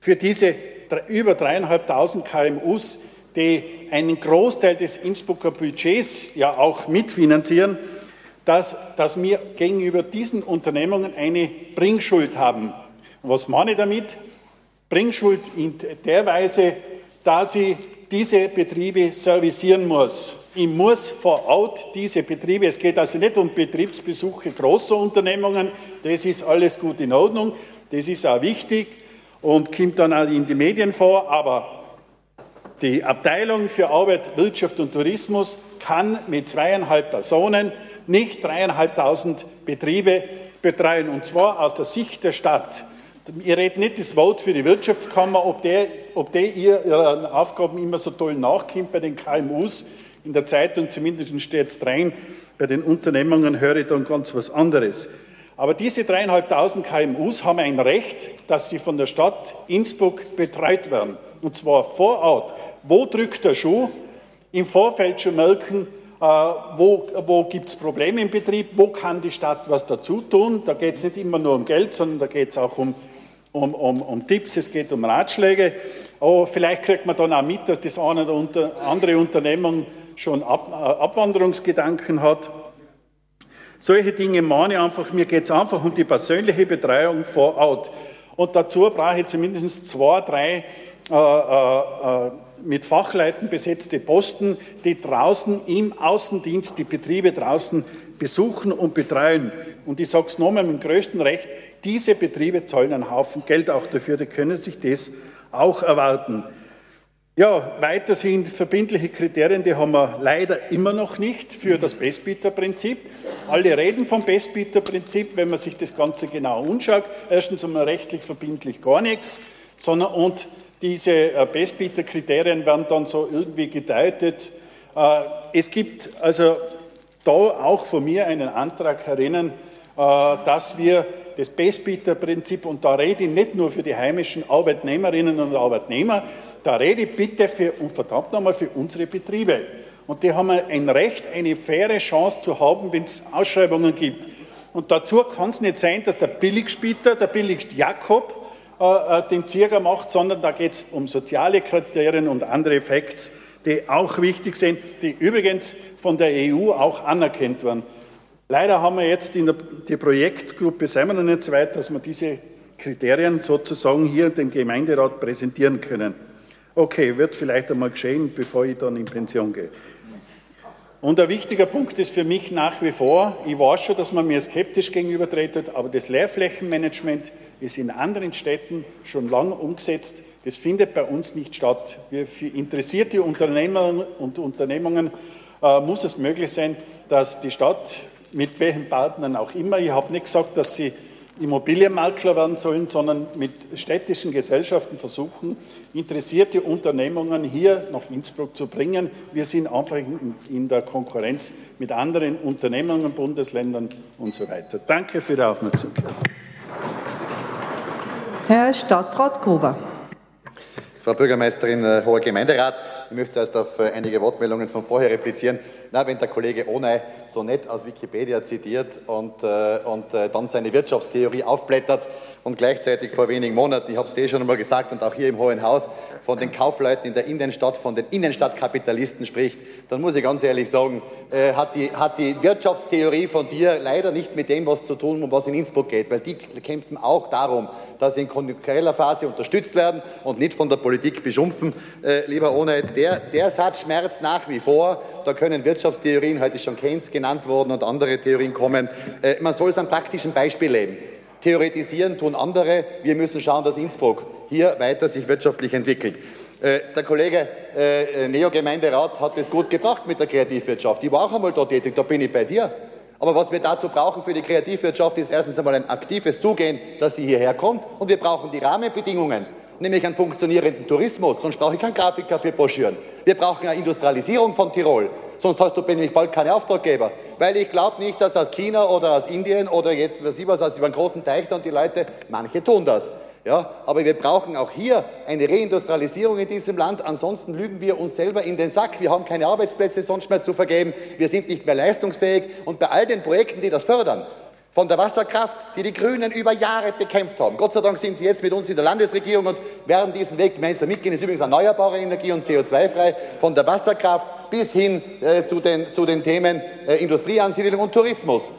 für diese über dreieinhalbtausend KMUs, die einen Großteil des Innsbrucker Budgets ja auch mitfinanzieren, dass, dass wir gegenüber diesen Unternehmungen eine Bringschuld haben. Was meine ich damit? Bringschuld in der Weise, dass ich diese Betriebe servicieren muss. Ich muss vor Ort diese Betriebe, es geht also nicht um Betriebsbesuche großer Unternehmungen, das ist alles gut in Ordnung, das ist auch wichtig und kommt dann auch in die Medien vor, aber die Abteilung für Arbeit, Wirtschaft und Tourismus kann mit zweieinhalb Personen nicht dreieinhalbtausend Betriebe betreuen, und zwar aus der Sicht der Stadt. Ihr redet nicht das Wort für die Wirtschaftskammer, ob der, ob der ihr, ihren Aufgaben immer so toll nachkommt bei den KMUs. In der Zeitung zumindest steht es rein, bei den Unternehmungen höre ich dann ganz was anderes. Aber diese dreieinhalbtausend KMUs haben ein Recht, dass sie von der Stadt Innsbruck betreut werden. Und zwar vor Ort. Wo drückt der Schuh? Im Vorfeld schon merken, wo, wo gibt es Probleme im Betrieb, wo kann die Stadt was dazu tun. Da geht es nicht immer nur um Geld, sondern da geht es auch um, um, um, um, Tipps, es geht um Ratschläge. Aber vielleicht kriegt man dann auch mit, dass das eine oder andere Unternehmung schon Ab, äh, Abwanderungsgedanken hat. Solche Dinge mahne ich einfach, mir geht es einfach um die persönliche Betreuung vor Ort. Und dazu brauche ich zumindest zwei, drei äh, äh, äh, mit Fachleuten besetzte Posten, die draußen im Außendienst die Betriebe draußen besuchen und betreuen. Und ich sage es nochmal mit dem größten Recht, diese Betriebe zahlen einen Haufen Geld auch dafür, die können sich das auch erwarten. Ja, weiter sind verbindliche Kriterien, die haben wir leider immer noch nicht für das Bestbieterprinzip. Alle reden vom Bestbieterprinzip, wenn man sich das Ganze genau anschaut. Erstens einmal rechtlich verbindlich gar nichts, sondern und diese äh, Bestbieterkriterien werden dann so irgendwie gedeutet. Äh, es gibt also da auch von mir einen Antrag herinnen, äh, dass wir das Bestbieterprinzip, und da rede ich nicht nur für die heimischen Arbeitnehmerinnen und Arbeitnehmer, da rede ich bitte für, und verdammt nochmal, für unsere Betriebe. Und die haben ein Recht, eine faire Chance zu haben, wenn es Ausschreibungen gibt. Und dazu kann es nicht sein, dass der Billigspieter, der billigste Jakob, äh, äh, den Zieger macht, sondern da geht es um soziale Kriterien und andere Effekte, die auch wichtig sind, die übrigens von der EU auch anerkannt werden. Leider haben wir jetzt in der die Projektgruppe, sind wir noch nicht so weit, dass wir diese Kriterien sozusagen hier dem Gemeinderat präsentieren können. Okay, wird vielleicht einmal geschehen, bevor ich dann in Pension gehe. Und ein wichtiger Punkt ist für mich nach wie vor, ich weiß schon, dass man mir skeptisch gegenübertretet, aber das Leerflächenmanagement ist in anderen Städten schon lange umgesetzt. Das findet bei uns nicht statt. Für interessierte Unternehmer und Unternehmungen äh, muss es möglich sein, dass die Stadt mit welchen Partnern auch immer. Ich habe nicht gesagt, dass sie Immobilienmakler werden sollen, sondern mit städtischen Gesellschaften versuchen, interessierte Unternehmungen hier nach Innsbruck zu bringen. Wir sind einfach in, der Konkurrenz mit anderen Unternehmungen, Bundesländern und so weiter. Danke für die Aufmerksamkeit. Herr Stadtrat Gruber. Frau Bürgermeisterin, äh, hoher Gemeinderat, ich möchte zuerst auf äh, einige Wortmeldungen von vorher replizieren. Na, wenn der Kollege Onay so nett aus Wikipedia zitiert und, äh, und äh, dann seine Wirtschaftstheorie aufblättert und gleichzeitig vor wenigen Monaten, ich habe es dir schon einmal gesagt und auch hier im Hohen Haus, von den Kaufleuten in der Innenstadt, von den Innenstadtkapitalisten spricht, dann muss ich ganz ehrlich sagen, äh, hat, die, hat die Wirtschaftstheorie von dir leider nicht mit dem was zu tun, um was in Innsbruck geht, weil die kämpfen auch darum, dass sie in konjunktureller Phase unterstützt werden und nicht von der Politik beschumpfen. Äh, lieber Ohne, der, der Satz schmerzt nach wie vor. Da können Wirtschaftstheorien, heute ist schon Keynes genannt worden und andere Theorien kommen. Äh, man soll es am praktischen Beispiel leben. Theoretisieren tun andere. Wir müssen schauen, dass Innsbruck hier weiter sich wirtschaftlich entwickelt. Äh, der Kollege äh, Neo-Gemeinderat hat es gut gebracht mit der Kreativwirtschaft. Ich war auch einmal dort tätig, da bin ich bei dir. Aber was wir dazu brauchen für die Kreativwirtschaft ist erstens einmal ein aktives Zugehen, dass sie hierher kommt. Und wir brauchen die Rahmenbedingungen, nämlich einen funktionierenden Tourismus. Sonst brauche ich keinen Grafiker für Broschüren. Wir brauchen eine Industrialisierung von Tirol. Sonst hast du nämlich bald keine Auftraggeber. Weil ich glaube nicht, dass aus China oder aus Indien oder jetzt, was ich was, aus über einen großen Teich dann die Leute, manche tun das. Ja, aber wir brauchen auch hier eine Reindustrialisierung in diesem Land. Ansonsten lügen wir uns selber in den Sack. Wir haben keine Arbeitsplätze sonst mehr zu vergeben. Wir sind nicht mehr leistungsfähig. Und bei all den Projekten, die das fördern, von der Wasserkraft, die die Grünen über Jahre bekämpft haben. Gott sei Dank sind sie jetzt mit uns in der Landesregierung und werden diesen Weg gemeinsam mitgehen. Das ist übrigens erneuerbare Energie und CO2-frei. Von der Wasserkraft bis hin äh, zu, den, zu den Themen äh, Industrieansiedlung und Tourismus.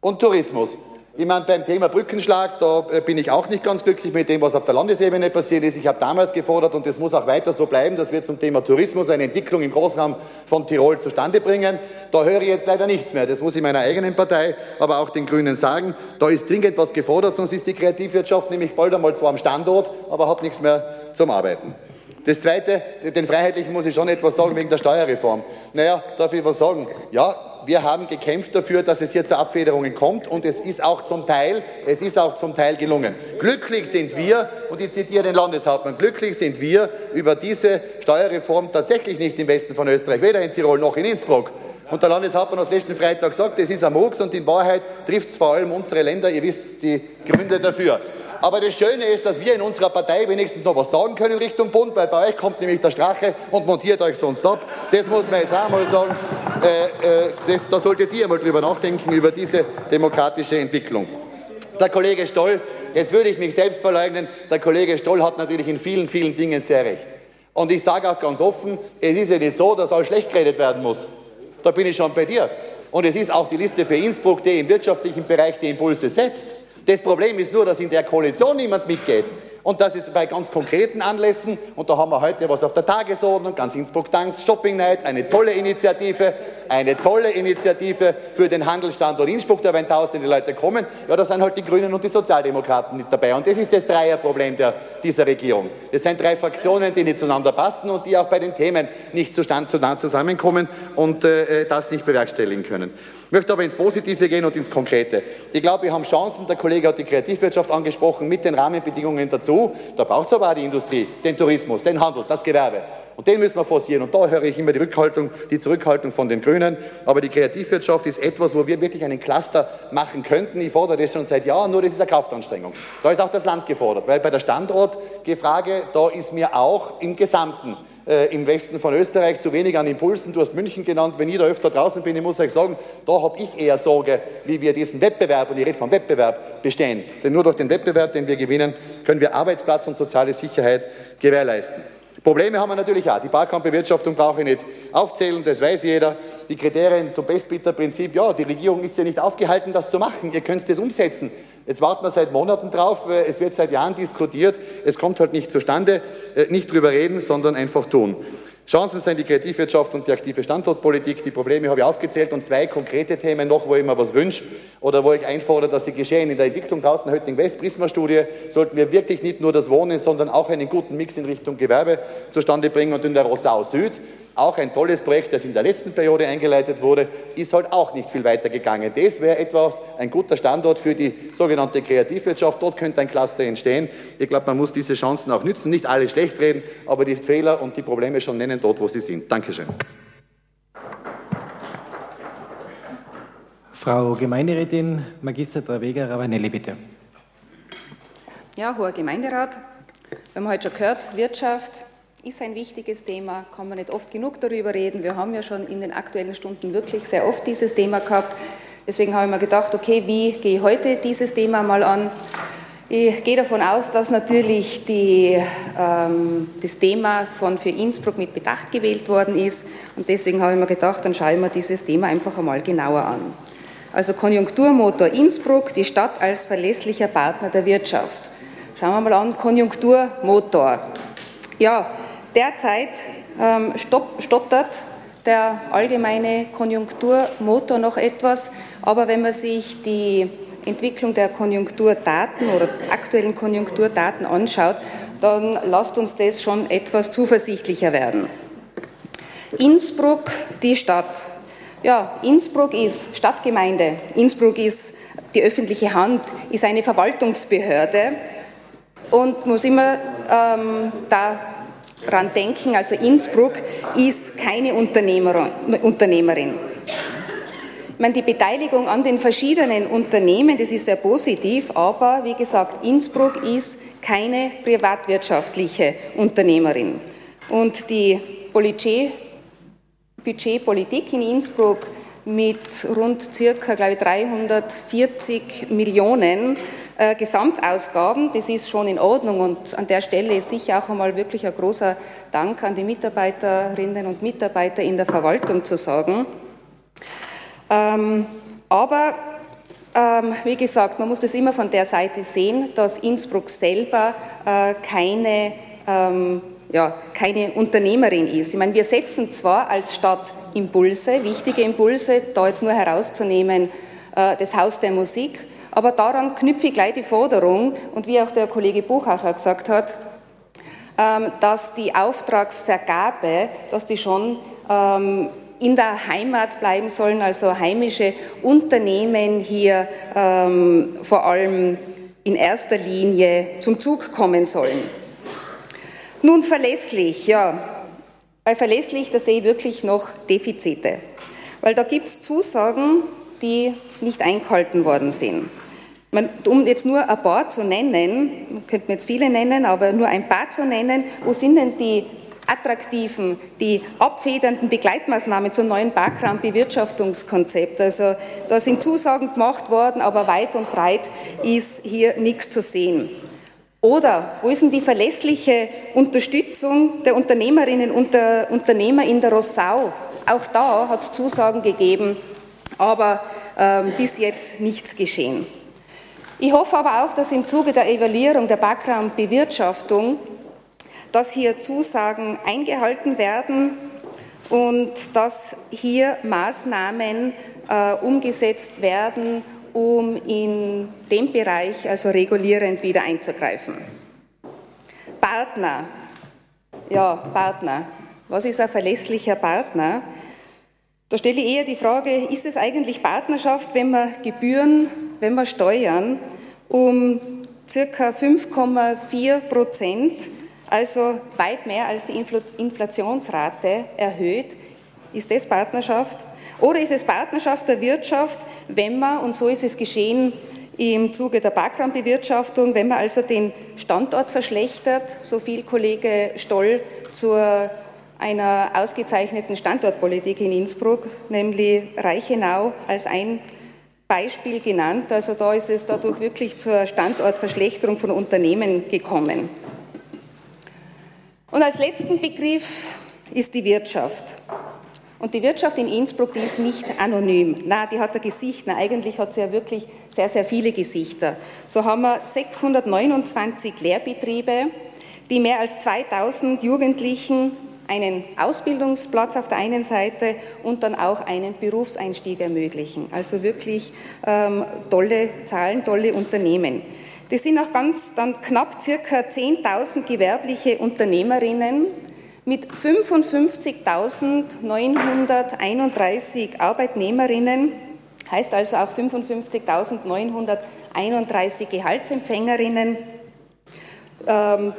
Und Tourismus. Ich meine, beim Thema Brückenschlag, da äh, bin ich auch nicht ganz glücklich mit dem, was auf der Landesebene passiert ist. Ich habe damals gefordert, und das muss auch weiter so bleiben, dass wir zum Thema Tourismus eine Entwicklung im Großraum von Tirol zustande bringen. Da höre ich jetzt leider nichts mehr. Das muss ich meiner eigenen Partei, aber auch den Grünen sagen. Da ist dringend was gefordert, sonst ist die Kreativwirtschaft nämlich bald einmal zwar am Standort, aber hat nichts mehr zum Arbeiten. Das Zweite, den Freiheitlichen muss ich schon etwas sagen wegen der Steuerreform. Naja, darf ich was sagen? Ja, wir haben gekämpft dafür, dass es hier zu Abfederungen kommt und es ist auch zum Teil, es ist auch zum Teil gelungen. Glücklich sind wir, und ich zitiere den Landeshauptmann, glücklich sind wir über diese Steuerreform tatsächlich nicht im Westen von Österreich, weder in Tirol noch in Innsbruck. Und der Landeshauptmann hat letzten Freitag gesagt, es ist ein Murks und in Wahrheit trifft es vor allem unsere Länder, ihr wisst die Gründe dafür. Aber das Schöne ist, dass wir in unserer Partei wenigstens noch was sagen können Richtung Bund, weil bei euch kommt nämlich der Strache und montiert euch sonst ab. Das muss man jetzt auch mal sagen. Äh, äh, das, da solltet ihr mal drüber nachdenken, über diese demokratische Entwicklung. Der Kollege Stoll, jetzt würde ich mich selbst verleugnen, der Kollege Stoll hat natürlich in vielen, vielen Dingen sehr recht. Und ich sage auch ganz offen, es ist ja nicht so, dass alles schlecht geredet werden muss. Da bin ich schon bei dir. Und es ist auch die Liste für Innsbruck, die im wirtschaftlichen Bereich die Impulse setzt. Das Problem ist nur, dass in der Koalition niemand mitgeht. Und das ist bei ganz konkreten Anlässen, und da haben wir heute was auf der Tagesordnung, ganz Innsbruck Tanks Shopping Night, eine tolle Initiative, eine tolle Initiative für den Handelsstandort Innsbruck, da werden tausende Leute kommen. Ja, da sind halt die Grünen und die Sozialdemokraten nicht dabei. Und das ist das Dreierproblem der, dieser Regierung. Das sind drei Fraktionen, die nicht zueinander passen und die auch bei den Themen nicht zusammenkommen und äh, das nicht bewerkstelligen können. Ich möchte aber ins Positive gehen und ins Konkrete. Ich glaube, wir haben Chancen. Der Kollege hat die Kreativwirtschaft angesprochen mit den Rahmenbedingungen dazu. Da braucht es aber auch die Industrie, den Tourismus, den Handel, das Gewerbe. Und den müssen wir forcieren. Und da höre ich immer die Rückhaltung, die Zurückhaltung von den Grünen. Aber die Kreativwirtschaft ist etwas, wo wir wirklich einen Cluster machen könnten. Ich fordere das schon seit Jahren, nur das ist eine Kraftanstrengung. Da ist auch das Land gefordert, weil bei der Standortfrage, da ist mir auch im Gesamten äh, im Westen von Österreich zu wenig an Impulsen. Du hast München genannt. Wenn ich da öfter draußen bin, ich muss euch sagen, da habe ich eher Sorge, wie wir diesen Wettbewerb, und ich rede vom Wettbewerb, bestehen. Denn nur durch den Wettbewerb, den wir gewinnen, können wir Arbeitsplatz und soziale Sicherheit gewährleisten. Probleme haben wir natürlich auch. Die Barkampfbewirtschaftung brauche ich nicht aufzählen, das weiß jeder. Die Kriterien zum Bestbieterprinzip, ja, die Regierung ist ja nicht aufgehalten, das zu machen. Ihr könnt das umsetzen. Jetzt warten wir seit Monaten drauf, äh, es wird seit Jahren diskutiert, es kommt halt nicht zustande. Äh, nicht drüber reden, sondern einfach tun. Chancen sind die Kreativwirtschaft und die aktive Standortpolitik. Die Probleme habe ich aufgezählt und zwei konkrete Themen noch, wo ich mir was wünsche oder wo ich einfordere, dass sie geschehen. In der Entwicklung draußen Hötting West Prisma-Studie sollten wir wirklich nicht nur das Wohnen, sondern auch einen guten Mix in Richtung Gewerbe zustande bringen. Und in der Rosau Süd auch ein tolles Projekt, das in der letzten Periode eingeleitet wurde, ist halt auch nicht viel weiter gegangen. Das wäre etwas, ein guter Standort für die sogenannte Kreativwirtschaft. Dort könnte ein Cluster entstehen. Ich glaube, man muss diese Chancen auch nützen, nicht alle schlecht reden, aber die Fehler und die Probleme schon nennen dort, wo sie sind. Dankeschön. Frau Gemeinderätin Magister Travega Ravanelli, bitte. Ja, hoher Gemeinderat, wir haben heute schon gehört, Wirtschaft, ist ein wichtiges Thema, kann man nicht oft genug darüber reden. Wir haben ja schon in den aktuellen Stunden wirklich sehr oft dieses Thema gehabt. Deswegen habe ich mir gedacht, okay, wie gehe ich heute dieses Thema mal an? Ich gehe davon aus, dass natürlich die, ähm, das Thema von für Innsbruck mit Bedacht gewählt worden ist. Und deswegen habe ich mir gedacht, dann schaue ich mir dieses Thema einfach einmal genauer an. Also Konjunkturmotor Innsbruck, die Stadt als verlässlicher Partner der Wirtschaft. Schauen wir mal an, Konjunkturmotor. Ja, Derzeit ähm, stottert der allgemeine Konjunkturmotor noch etwas, aber wenn man sich die Entwicklung der Konjunkturdaten oder aktuellen Konjunkturdaten anschaut, dann lasst uns das schon etwas zuversichtlicher werden. Innsbruck, die Stadt. Ja, Innsbruck ist Stadtgemeinde. Innsbruck ist die öffentliche Hand, ist eine Verwaltungsbehörde und muss immer ähm, da dran denken, also Innsbruck ist keine Unternehmerin. Ich meine, die Beteiligung an den verschiedenen Unternehmen, das ist sehr positiv, aber wie gesagt, Innsbruck ist keine privatwirtschaftliche Unternehmerin. Und die Budgetpolitik in Innsbruck mit rund circa, glaube ich, 340 Millionen äh, Gesamtausgaben. Das ist schon in Ordnung und an der Stelle ist sicher auch einmal wirklich ein großer Dank an die Mitarbeiterinnen und Mitarbeiter in der Verwaltung zu sagen. Ähm, aber ähm, wie gesagt, man muss das immer von der Seite sehen, dass Innsbruck selber äh, keine, ähm, ja, keine Unternehmerin ist. Ich meine, wir setzen zwar als Stadt Impulse, wichtige Impulse, da jetzt nur herauszunehmen, äh, das Haus der Musik, aber daran knüpfe ich gleich die Forderung, und wie auch der Kollege Buchacher gesagt hat, ähm, dass die Auftragsvergabe, dass die schon ähm, in der Heimat bleiben sollen, also heimische Unternehmen hier ähm, vor allem in erster Linie zum Zug kommen sollen. Nun verlässlich, ja. Bei verlässlich, da sehe ich wirklich noch Defizite, weil da gibt es Zusagen, die nicht eingehalten worden sind. Um jetzt nur ein paar zu nennen, könnte man jetzt viele nennen, aber nur ein paar zu nennen, wo sind denn die attraktiven, die abfedernden Begleitmaßnahmen zum neuen Parkraumbewirtschaftungskonzept. Also da sind Zusagen gemacht worden, aber weit und breit ist hier nichts zu sehen. Oder wo ist denn die verlässliche Unterstützung der Unternehmerinnen und der Unternehmer in der Rossau? Auch da hat es Zusagen gegeben, aber ähm, bis jetzt nichts geschehen. Ich hoffe aber auch, dass im Zuge der Evaluierung der Background-Bewirtschaftung, dass hier Zusagen eingehalten werden und dass hier Maßnahmen äh, umgesetzt werden, um in dem Bereich also regulierend wieder einzugreifen. Partner. Ja, Partner. Was ist ein verlässlicher Partner? Da stelle ich eher die Frage, ist es eigentlich Partnerschaft, wenn man Gebühren, wenn man Steuern um circa 5,4 Prozent, also weit mehr als die Inflationsrate erhöht? Ist das Partnerschaft? Oder ist es Partnerschaft der Wirtschaft, wenn man, und so ist es geschehen im Zuge der Backgroundbewirtschaftung, wenn man also den Standort verschlechtert, so viel Kollege Stoll zur einer ausgezeichneten Standortpolitik in Innsbruck, nämlich Reichenau als ein Beispiel genannt. Also da ist es dadurch wirklich zur Standortverschlechterung von Unternehmen gekommen. Und als letzten Begriff ist die Wirtschaft. Und die Wirtschaft in Innsbruck, die ist nicht anonym. Na, die hat ein Gesicht. Na, eigentlich hat sie ja wirklich sehr, sehr viele Gesichter. So haben wir 629 Lehrbetriebe, die mehr als 2000 Jugendlichen einen Ausbildungsplatz auf der einen Seite und dann auch einen Berufseinstieg ermöglichen. Also wirklich ähm, tolle Zahlen, tolle Unternehmen. Das sind auch ganz dann knapp circa 10.000 gewerbliche Unternehmerinnen mit 55.931 Arbeitnehmerinnen, heißt also auch 55.931 Gehaltsempfängerinnen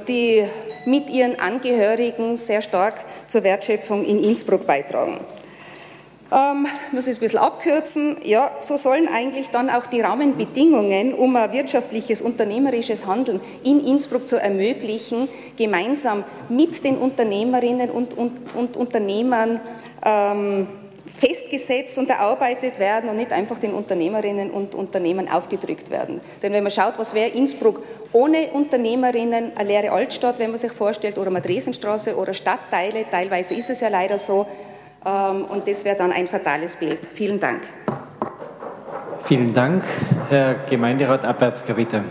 die mit ihren Angehörigen sehr stark zur Wertschöpfung in Innsbruck beitragen. Ähm, muss ich ein bisschen abkürzen. Ja, so sollen eigentlich dann auch die Rahmenbedingungen, um ein wirtschaftliches, unternehmerisches Handeln in Innsbruck zu ermöglichen, gemeinsam mit den Unternehmerinnen und, und, und Unternehmern ähm, festgesetzt und erarbeitet werden und nicht einfach den Unternehmerinnen und Unternehmen aufgedrückt werden. Denn wenn man schaut, was wäre Innsbruck ohne Unternehmerinnen, eine leere Altstadt, wenn man sich vorstellt, oder Madresenstraße oder Stadtteile, teilweise ist es ja leider so, ähm, und das wäre dann ein fatales Bild. Vielen Dank. Vielen Dank. Herr Gemeinderat Abwärtsker, bitte.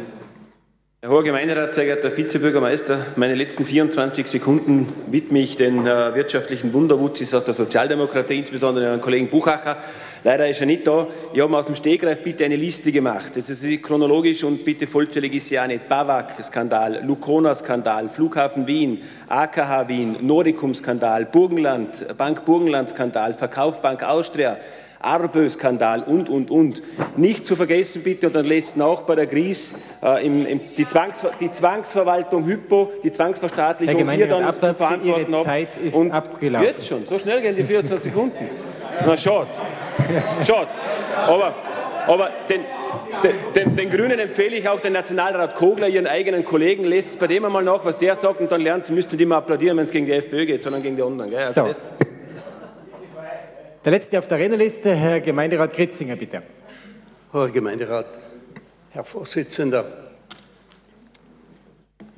Herr hoher Gemeinderat, sehr geehrter Vizebürgermeister, meine letzten 24 Sekunden widme ich den äh, wirtschaftlichen Wunderwutzis aus der Sozialdemokratie, insbesondere Herrn Kollegen Buchacher. Leider ist er nicht da. Ich habe aus dem Stegreif bitte eine Liste gemacht. Das ist chronologisch und bitte vollzählig ist sie auch nicht. Bawak-Skandal, Lucona-Skandal, Flughafen Wien, AKH Wien, Nordicum-Skandal, Burgenland, Bank Burgenland-Skandal, Verkaufbank Austria, Arbö-Skandal und, und, und. Nicht zu vergessen bitte, und dann letzten auch bei der Gries, äh, im, im, die, Zwangsver die, Zwangsverwaltung Hypo, die Zwangsverstaatlichung, hier dann Abwärts, zu verantworten Ihre Zeit ist und abgelaufen. Jetzt schon, so schnell gehen die 24 Sekunden. Na, schade. Schade. Aber, aber den, den, den, Grünen empfehle ich auch den Nationalrat Kogler, ihren eigenen Kollegen, lest es bei dem einmal nach, was der sagt, und dann lernt sie, müsst ihr nicht mehr applaudieren, wenn es gegen die FPÖ geht, sondern gegen die anderen. Gell? Also so. Der letzte auf der Rednerliste, Herr Gemeinderat Kritzinger, bitte. Herr Gemeinderat, Herr Vorsitzender.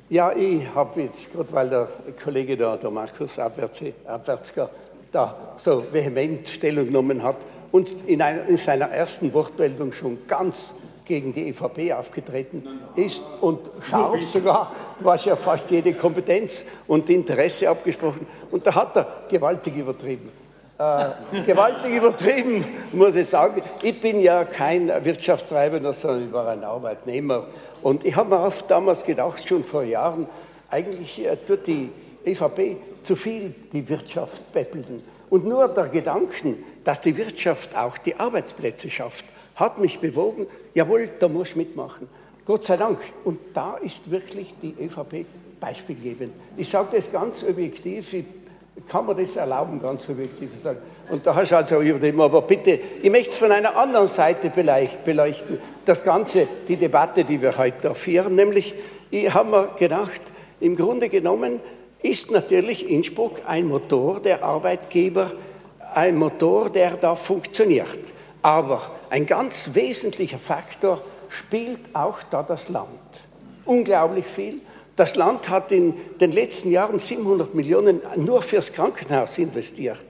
Ja, ich habe jetzt, gerade weil der Kollege da, der Markus Abwärtsker, da so vehement Stellung genommen hat und in, einer, in seiner ersten Wortmeldung schon ganz gegen die EVP aufgetreten ist und scharf sogar, was ja fast jede Kompetenz und Interesse abgesprochen. Und da hat er gewaltig übertrieben äh, gewaltig übertrieben, muss ich sagen. Ich bin ja kein Wirtschaftstreibender, sondern ich war ein Arbeitnehmer. Und ich habe mir oft damals gedacht, schon vor Jahren, eigentlich äh, tut die EVP zu viel die Wirtschaft beppeln. Und nur der Gedanken, dass die Wirtschaft auch die Arbeitsplätze schafft, hat mich bewogen, jawohl, da muss ich mitmachen. Gott sei Dank. Und da ist wirklich die ÖVP beispielgebend. Ich sage das ganz objektiv, ich kann man das erlauben, ganz objektiv zu sagen. Und da hast du also übertrieben. Aber bitte, ich möchte es von einer anderen Seite beleuchten. Das Ganze, die Debatte, die wir heute führen, nämlich, ich habe mir gedacht, im Grunde genommen ist natürlich Innsbruck ein Motor der Arbeitgeber, ein Motor, der da funktioniert. Aber ein ganz wesentlicher Faktor spielt auch da das Land. Unglaublich viel. Das Land hat in den letzten Jahren 700 Millionen nur fürs Krankenhaus investiert.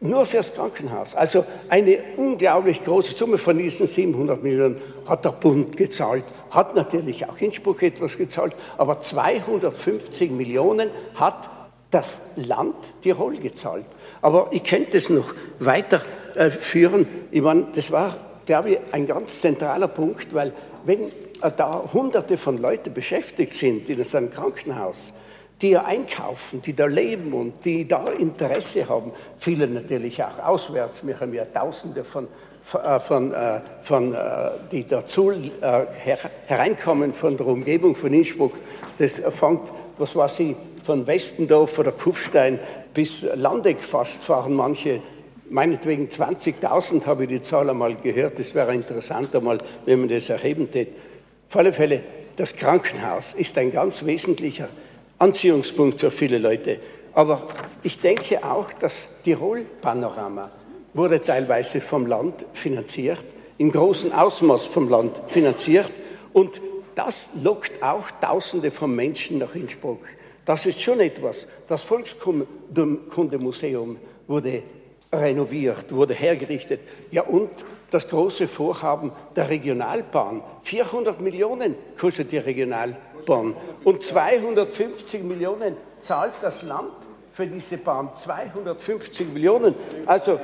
Nur fürs Krankenhaus. Also eine unglaublich große Summe von diesen 700 Millionen hat der Bund gezahlt, hat natürlich auch Innsbruck etwas gezahlt, aber 250 Millionen hat das Land Tirol gezahlt. Aber ich könnte es noch weiterführen. Ich meine, das war, glaube ich, ein ganz zentraler Punkt, weil wenn da Hunderte von Leuten beschäftigt sind in so einem Krankenhaus, die ja einkaufen, die da leben und die da Interesse haben. Viele natürlich auch auswärts. Wir haben ja Tausende von, von, äh, von äh, die dazu äh, hereinkommen von der Umgebung von Innsbruck. Das fängt, was weiß ich, von Westendorf oder Kufstein bis Landeck fast fahren manche meinetwegen 20.000 habe ich die Zahl einmal gehört. Das wäre interessant einmal, wenn man das erheben tät. Auf alle Fälle, das Krankenhaus ist ein ganz wesentlicher Anziehungspunkt für viele Leute. Aber ich denke auch, das Tirol-Panorama wurde teilweise vom Land finanziert, in großem Ausmaß vom Land finanziert und das lockt auch Tausende von Menschen nach Innsbruck. Das ist schon etwas. Das Volkskundemuseum wurde renoviert, wurde hergerichtet. Ja, und das große Vorhaben der Regionalbahn. 400 Millionen kostet die Regionalbahn und 250 Millionen zahlt das Land für diese Bahn. 250 Millionen. Also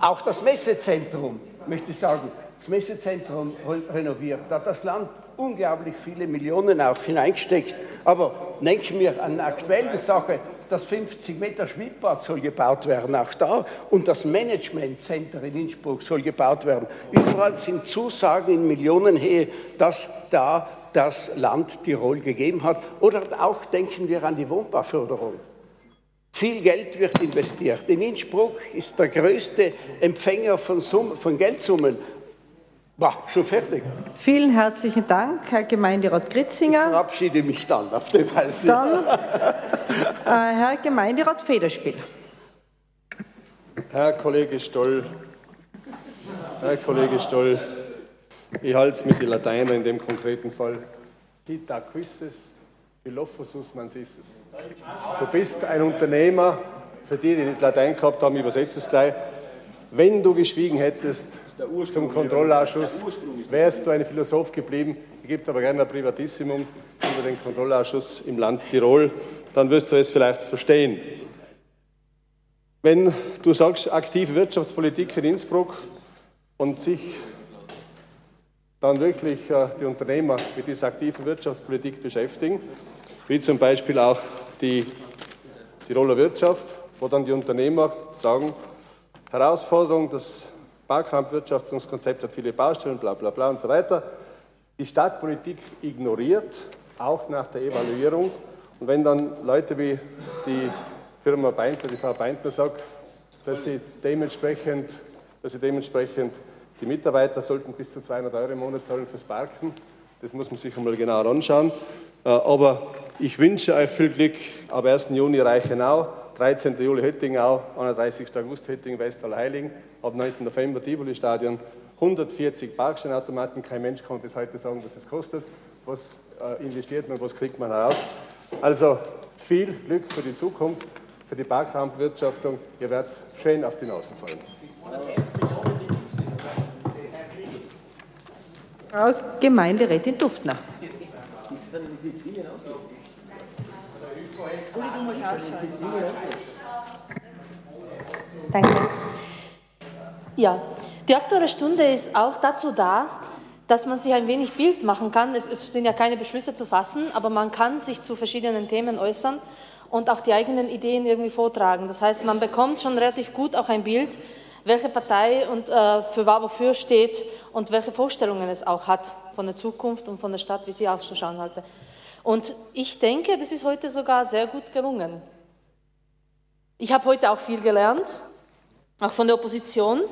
auch das Messezentrum, möchte ich sagen, das Messezentrum renoviert. Da hat das Land unglaublich viele Millionen auch hineingesteckt. Aber denken wir an eine aktuelle Sache, das 50 Meter Schwimmbad soll gebaut werden, auch da. Und das Managementcenter in Innsbruck soll gebaut werden. Überall sind Zusagen in Millionenhöhe, dass da das Land Tirol gegeben hat. Oder auch denken wir an die Wohnbauförderung. Viel Geld wird investiert. In Innsbruck ist der größte Empfänger von, Summen, von Geldsummen war schon fertig. Vielen herzlichen Dank, Herr Gemeinderat Gritzinger. Ich verabschiede mich dann auf die Weise. Dann äh, Herr Gemeinderat Federspiel. Herr Kollege Stoll, Herr Kollege Stoll, ich halte es mit den Lateinern in dem konkreten Fall. Cita quisses, philophosus mans isses. Du bist ein Unternehmer, für die, die nicht Latein gehabt haben, übersetze es gleich. Wenn du geschwiegen hättest, zum Kontrollausschuss. Wärst du ein Philosoph geblieben, ich gebe aber gerne ein Privatissimum über den Kontrollausschuss im Land Tirol, dann wirst du es vielleicht verstehen. Wenn du sagst, aktive Wirtschaftspolitik in Innsbruck und sich dann wirklich äh, die Unternehmer mit dieser aktiven Wirtschaftspolitik beschäftigen, wie zum Beispiel auch die Tiroler Wirtschaft, wo dann die Unternehmer sagen, Herausforderung, das Baukampfwirtschaftskonzept hat viele Baustellen, bla bla bla und so weiter. Die Stadtpolitik ignoriert, auch nach der Evaluierung. Und wenn dann Leute wie die Firma Beintner, die Frau Beintner sagt, dass sie dementsprechend, dass sie dementsprechend die Mitarbeiter sollten bis zu 200 Euro im Monat zahlen fürs Parken, das muss man sich einmal genauer anschauen. Äh, aber ich wünsche euch viel Glück ab 1. Juni Reichenau, 13. Juli Höttingau, 31. August Höttingen, Westal Heiligen ab 9. November Tivoli-Stadion. 140 Parkstellenautomaten. Kein Mensch kann bis heute sagen, was es kostet. Was äh, investiert man, was kriegt man heraus? Also viel Glück für die Zukunft, für die Parkraumbewirtschaftung. Ihr werdet schön auf die Nase fallen. Frau Gemeinderätin Duftner. Danke. Ja, die Aktuelle Stunde ist auch dazu da, dass man sich ein wenig Bild machen kann. Es, es, sind ja keine Beschlüsse zu fassen, aber man kann sich zu verschiedenen Themen äußern und auch die eigenen Ideen irgendwie vortragen. Das heißt, man bekommt schon relativ gut auch ein Bild, welche Partei und äh, für wofür steht und welche Vorstellungen es auch hat von der Zukunft und von der Stadt, wie sie auszuschauen halte. Und ich denke, das ist heute sogar sehr gut gelungen. Ich habe heute auch viel gelernt, auch von der Opposition.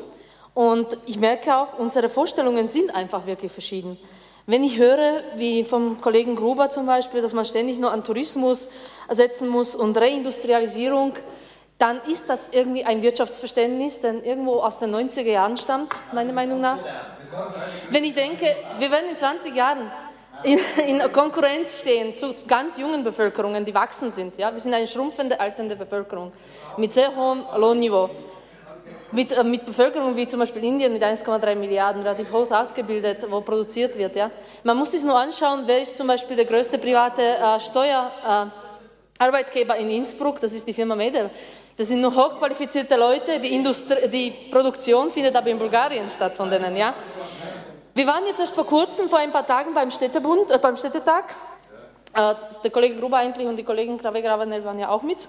Und ich merke auch, unsere Vorstellungen sind einfach wirklich verschieden. Wenn ich höre, wie vom Kollegen Gruber zum Beispiel, dass man ständig nur an Tourismus setzen muss und Reindustrialisierung, dann ist das irgendwie ein Wirtschaftsverständnis, das irgendwo aus den 90er Jahren stammt, meiner Meinung nach. Wenn ich denke, wir werden in 20 Jahren in, in Konkurrenz stehen zu ganz jungen Bevölkerungen, die wachsen sind. Ja? Wir sind eine schrumpfende, alternde Bevölkerung mit sehr hohem Lohnniveau. mit, äh, mit Bevölkerung wie zum Beispiel Indien mit 1,3 Milliarden, relativ hoch ausgebildet, wo produziert wird. Ja. Man muss sich nur anschauen, wer ist zum Beispiel der größte private äh, Steuerarbeitgeber äh, in Innsbruck, das ist die Firma Medel. Das sind nur hochqualifizierte Leute, die, Industrie, die Produktion findet aber in Bulgarien statt von denen. Ja. Wir waren jetzt erst vor kurzem, vor ein paar Tagen beim Städtebund, äh, beim Städtetag. Äh, der Kollege Gruber eigentlich und die Kollegin Krave-Gravanel waren ja auch mit.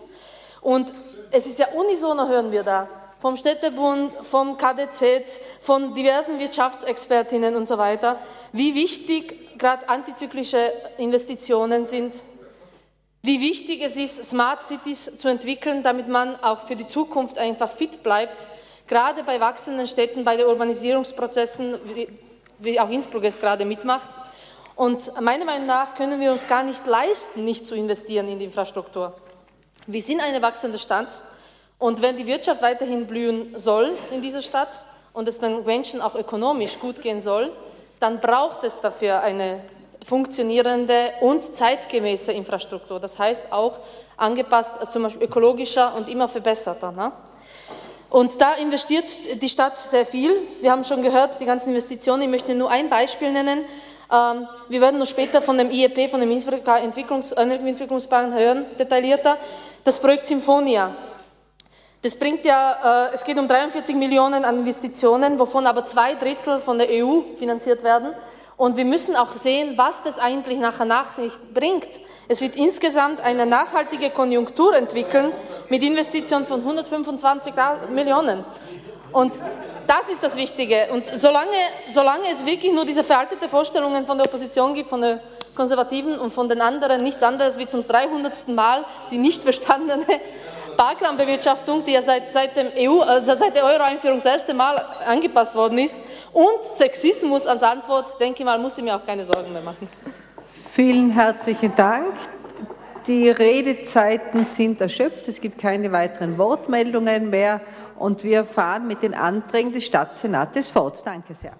Und es ist ja unisono, hören wir da, vom Städtebund, vom KDZ, von diversen Wirtschaftsexpertinnen und so weiter, wie wichtig gerade antizyklische Investitionen sind, wie wichtig es ist, Smart Cities zu entwickeln, damit man auch für die Zukunft einfach fit bleibt, gerade bei wachsenden Städten, bei den Urbanisierungsprozessen, wie auch Innsbruck es gerade mitmacht. Und meiner Meinung nach können wir uns gar nicht leisten, nicht zu investieren in die Infrastruktur. Wir sind eine wachsende Stadt und wenn die Wirtschaft weiterhin blühen soll in dieser Stadt und es den Menschen auch ökonomisch gut gehen soll, dann braucht es dafür eine funktionierende und zeitgemäße Infrastruktur. Das heißt auch angepasst, zum Beispiel ökologischer und immer verbesserter. Ne? Und da investiert die Stadt sehr viel. Wir haben schon gehört, die ganzen Investitionen. Ich möchte nur ein Beispiel nennen. Ähm, wir werden noch später von dem IEP, von dem Innsbrucker Entwicklungs Energieentwicklungsplan hören, detaillierter. Das Projekt Symphonia. Das bringt ja, äh, es geht um 43 Millionen an Investitionen, wovon aber zwei Drittel von der EU finanziert werden. Und wir müssen auch sehen, was das eigentlich nachher nach sich bringt. Es wird insgesamt eine nachhaltige Konjunktur entwickeln mit Investitionen von 125 Millionen. Und das ist das Wichtige. Und solange, solange es wirklich nur diese veraltete Vorstellungen von der Opposition gibt, von den Konservativen und von den anderen, nichts anderes wie zum 300. Mal die nicht verstandene Barkrambewirtschaftung, die ja seit, seit, dem EU, also seit der Euro-Einführung das erste Mal angepasst worden ist, und Sexismus als Antwort, denke ich mal, muss ich mir auch keine Sorgen mehr machen. Vielen herzlichen Dank. Die Redezeiten sind erschöpft. Es gibt keine weiteren Wortmeldungen mehr. Und wir fahren mit den Anträgen des Stadtsenates fort. Danke sehr.